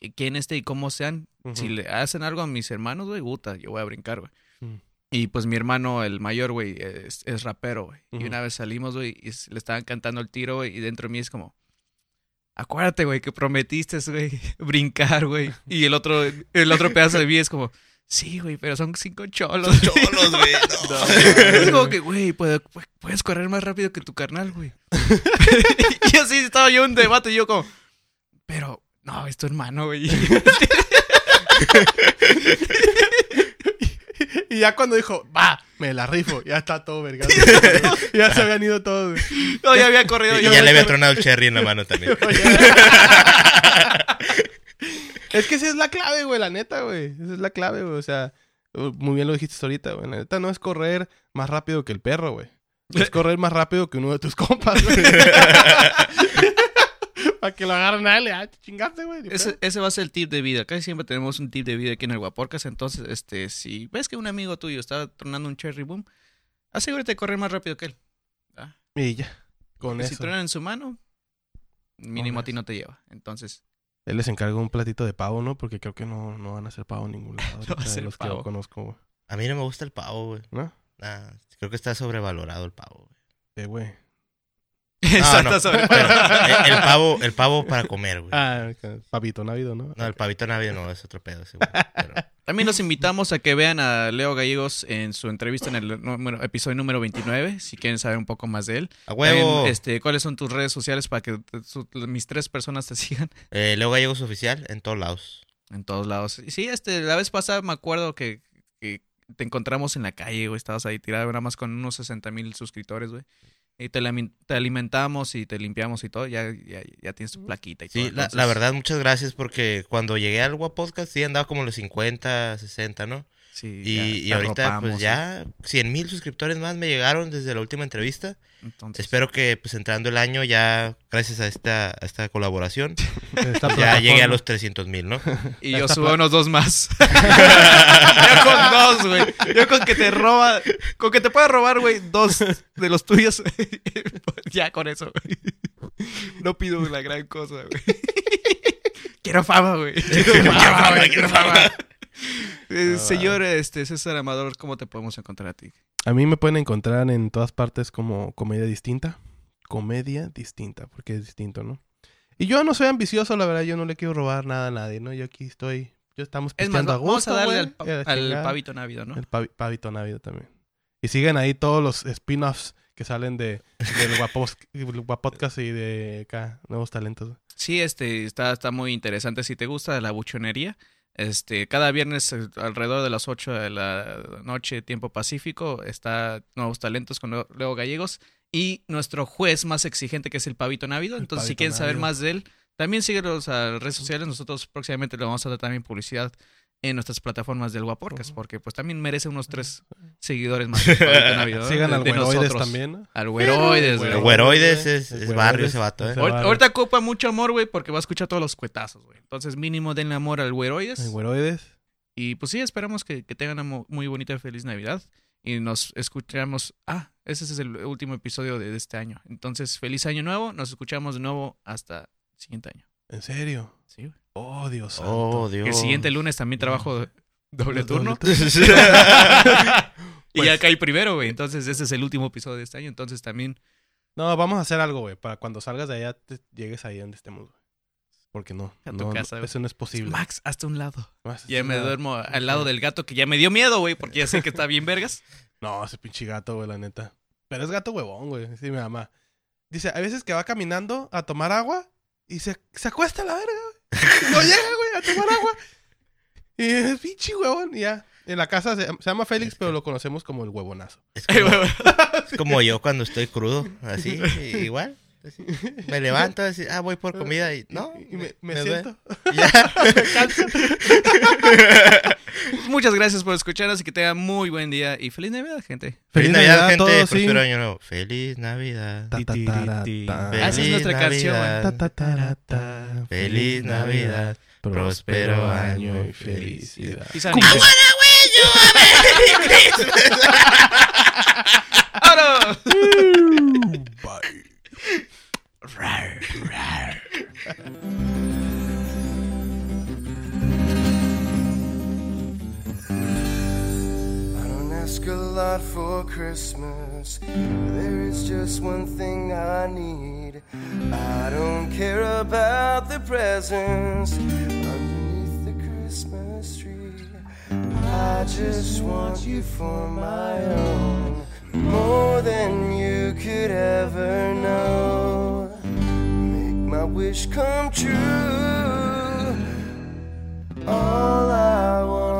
[SPEAKER 3] qui- quién esté y cómo sean? Si le hacen algo a mis hermanos, güey, puta, yo voy a brincar, güey.
[SPEAKER 1] Mm.
[SPEAKER 3] Y pues mi hermano, el mayor, güey, es, es rapero, güey. Y una vez salimos, güey, y le estaban cantando el tiro, güey, y dentro de mí es como, acuérdate, güey, que prometiste, güey, *laughs* brincar, güey. *laughs* Y el otro, el otro pedazo de mí es como, sí, güey, pero son cinco cholos.
[SPEAKER 2] Cholos, güey. *laughs* no.
[SPEAKER 3] Es como que, güey, puede- pu- puedes correr más rápido que tu carnal, güey. *laughs* y así estaba yo en un debate y yo como, pero, no, es tu hermano, güey. *laughs*
[SPEAKER 1] Y ya cuando dijo, va, me la rifo, ya está todo verga. ya se habían ido todos. güey.
[SPEAKER 3] no, ya había corrido.
[SPEAKER 2] Y
[SPEAKER 3] yo,
[SPEAKER 2] ya le había tronado el cherry en la mano también.
[SPEAKER 1] Es que esa es la clave, güey, la neta, güey. Esa es la clave, güey. O sea, muy bien lo dijiste ahorita, güey. La neta no es correr más rápido que el perro, güey. Es *laughs* correr más rápido que uno de tus compas, güey. *laughs* Para que lo agarren a él, ah, chingaste, güey.
[SPEAKER 3] Ese, ese va a ser el tip de vida. Casi siempre tenemos un tip de vida aquí en el Guaporcas. Entonces, este, si ves que un amigo tuyo está tronando un cherry boom, asegúrate de correr más rápido que él. Ah,
[SPEAKER 1] Y ya, con
[SPEAKER 3] si truena en su mano, mínimo a ti
[SPEAKER 1] eso.
[SPEAKER 3] no te lleva. Entonces,
[SPEAKER 1] Él les encargó un platito de pavo, ¿no? Porque creo que no, no van a hacer pavo en ningún *laughs* lado.
[SPEAKER 3] No va a ser
[SPEAKER 1] los que yo conozco, güey.
[SPEAKER 2] A mí no me gusta el pavo, güey.
[SPEAKER 1] ¿No?
[SPEAKER 2] Nah, creo que está sobrevalorado el pavo, güey.
[SPEAKER 1] Eh, güey. *laughs*
[SPEAKER 2] No, Pero el, el pavo, el pavo para comer, güey.
[SPEAKER 1] Ah, pavito navido, ¿no?
[SPEAKER 2] No, el pavito navideño no, es otro pedo ese, güey. *laughs* Pero-
[SPEAKER 3] También los invitamos a que vean a Leo Gallegos en su entrevista en el número- episodio número 29, si quieren saber un poco más de él.
[SPEAKER 2] A huevo.
[SPEAKER 3] También, este, ¿Cuáles son tus redes sociales para que su- mis tres personas te *laughs* sigan?
[SPEAKER 2] Eh, Leo Gallegos Oficial en todos lados.
[SPEAKER 3] En todos lados. Sí, este, la vez pasada me acuerdo que, que te encontramos en la calle, güey. Estabas ahí tirado nada más con unos 60 mil suscriptores, güey. Y te, te alimentamos y te limpiamos y todo. Ya, ya, ya tienes tu plaquita y todo.
[SPEAKER 2] Sí, la,
[SPEAKER 3] entonces-
[SPEAKER 2] la verdad, muchas gracias porque cuando llegué al Guapodcast sí andaba como los 50, 60, ¿no?
[SPEAKER 3] Sí,
[SPEAKER 2] Y,
[SPEAKER 3] ya
[SPEAKER 2] y
[SPEAKER 3] te
[SPEAKER 2] ahorita
[SPEAKER 3] arropamos,
[SPEAKER 2] pues ya 100 mil suscriptores más me llegaron desde la última entrevista.
[SPEAKER 3] Entonces,
[SPEAKER 2] Espero que pues entrando el año ya, gracias a esta, a esta colaboración, *laughs*
[SPEAKER 1] Esta
[SPEAKER 2] ya llegué a los 300 mil, ¿no?
[SPEAKER 3] Y yo
[SPEAKER 1] Esta
[SPEAKER 3] subo unos dos más. *laughs* yo con dos, güey. Yo con que te roba, con que te pueda robar, güey, dos de los tuyos. *laughs* ya con eso, güey. No pido la gran cosa, güey. Quiero fama, güey. Quiero fama, güey. Quiero fama. *laughs* Eh, señor este, César Amador, ¿cómo te podemos encontrar a ti?
[SPEAKER 1] A mí me pueden encontrar en todas partes como comedia distinta. Comedia distinta, porque es distinto, ¿no? Y yo no soy ambicioso, la verdad, yo no le quiero robar nada a nadie, ¿no? Yo aquí estoy, yo estamos
[SPEAKER 3] Es más,
[SPEAKER 1] a
[SPEAKER 3] vamos
[SPEAKER 1] gusto,
[SPEAKER 3] a darle al, pa-
[SPEAKER 1] chingada.
[SPEAKER 3] pavito návido, ¿no?
[SPEAKER 1] El pavi- pavito návido también. Y siguen ahí todos los spin-offs que salen de, del Guapos- Guapodcast y de acá, nuevos talentos.
[SPEAKER 3] Sí, este, está, está muy interesante. Si te gusta la buchonería, este, cada viernes eh, alrededor de las 8 de la noche, tiempo pacífico, está Nuevos Talentos con Leo- Gallegos y nuestro juez más exigente que es el Pavito Návido.
[SPEAKER 1] El
[SPEAKER 3] Entonces, si quieren saber más de él, también síguenos a las redes sociales. Nosotros próximamente le vamos a dar también publicidad en nuestras plataformas del Guaporcas, porque pues también merece unos tres seguidores más. ¿no? *laughs*
[SPEAKER 1] Sigan
[SPEAKER 3] De-
[SPEAKER 1] al
[SPEAKER 3] de
[SPEAKER 1] Güeroides
[SPEAKER 3] nosotros.
[SPEAKER 1] también.
[SPEAKER 3] Al Güeroides, güey.
[SPEAKER 2] El Güeroides es,
[SPEAKER 1] El
[SPEAKER 2] es barrio ese vato, ¿eh?
[SPEAKER 3] Ahor-. Ahorita ocupa mucho amor, güey, porque va a escuchar todos los cuetazos, güey. Entonces, mínimo denle amor al Güeroides.
[SPEAKER 1] El Güeroides.
[SPEAKER 3] Y pues sí, esperamos que, que tengan una mu- muy bonita y feliz Navidad. Y nos escuchamos. Ah, ese es el último episodio de, de este año. Entonces, feliz año nuevo. Nos escuchamos de nuevo hasta el siguiente año.
[SPEAKER 1] ¿En serio?
[SPEAKER 3] Sí, güey.
[SPEAKER 1] Oh, Dios santo.
[SPEAKER 2] Oh, Dios.
[SPEAKER 3] El siguiente lunes también trabajo doble turno. *laughs* *laughs* y
[SPEAKER 1] Pues-
[SPEAKER 3] ya cae primero, güey. Entonces, ese es el último episodio de este año. Entonces, también.
[SPEAKER 1] No, vamos a hacer algo, güey, para cuando salgas de allá te llegues ahí donde estemos, güey. Porque no,
[SPEAKER 3] A tu
[SPEAKER 1] no, no,
[SPEAKER 3] casa, güey.
[SPEAKER 1] eso no es posible.
[SPEAKER 3] Max, hasta un lado. Ya me
[SPEAKER 1] una-
[SPEAKER 3] duermo al lado del gato que ya me dio miedo, güey, porque ya sé que está bien vergas. *laughs*
[SPEAKER 1] No, ese pinche gato, güey, la neta. Pero es gato huevón, güey. Sí, mi mamá. Dice, hay veces que va caminando a tomar agua y se, se acuesta a la verga. No llega, güey, a tomar agua. Y es pinche huevón, y ya. En la casa se, se llama Félix, pero lo conocemos como el huevonazo.
[SPEAKER 2] Es como, *laughs* es como yo cuando estoy crudo, así, igual. Me levanto a decir, ah, voy por comida y no.
[SPEAKER 1] Y me, me,
[SPEAKER 2] me
[SPEAKER 1] siento. *laughs*
[SPEAKER 2] Ya. *laughs*
[SPEAKER 3] Muchas gracias por escucharnos y que tengan muy buen día y feliz Navidad, gente.
[SPEAKER 2] Feliz, feliz Navidad,
[SPEAKER 1] Navidad,
[SPEAKER 2] gente. Prospero año nuevo. Feliz Navidad.
[SPEAKER 3] Esa es nuestra
[SPEAKER 1] Navidad. canción.
[SPEAKER 2] Feliz Navidad. Próspero año y felicidad.
[SPEAKER 3] Y San *laughs* ¡Vámonos! Bye.
[SPEAKER 4] I don't ask a lot for Christmas. There is just one thing I need. I don't care about the presents underneath the Christmas tree. I just want you for my own, more than you could ever know wish come true. All I want.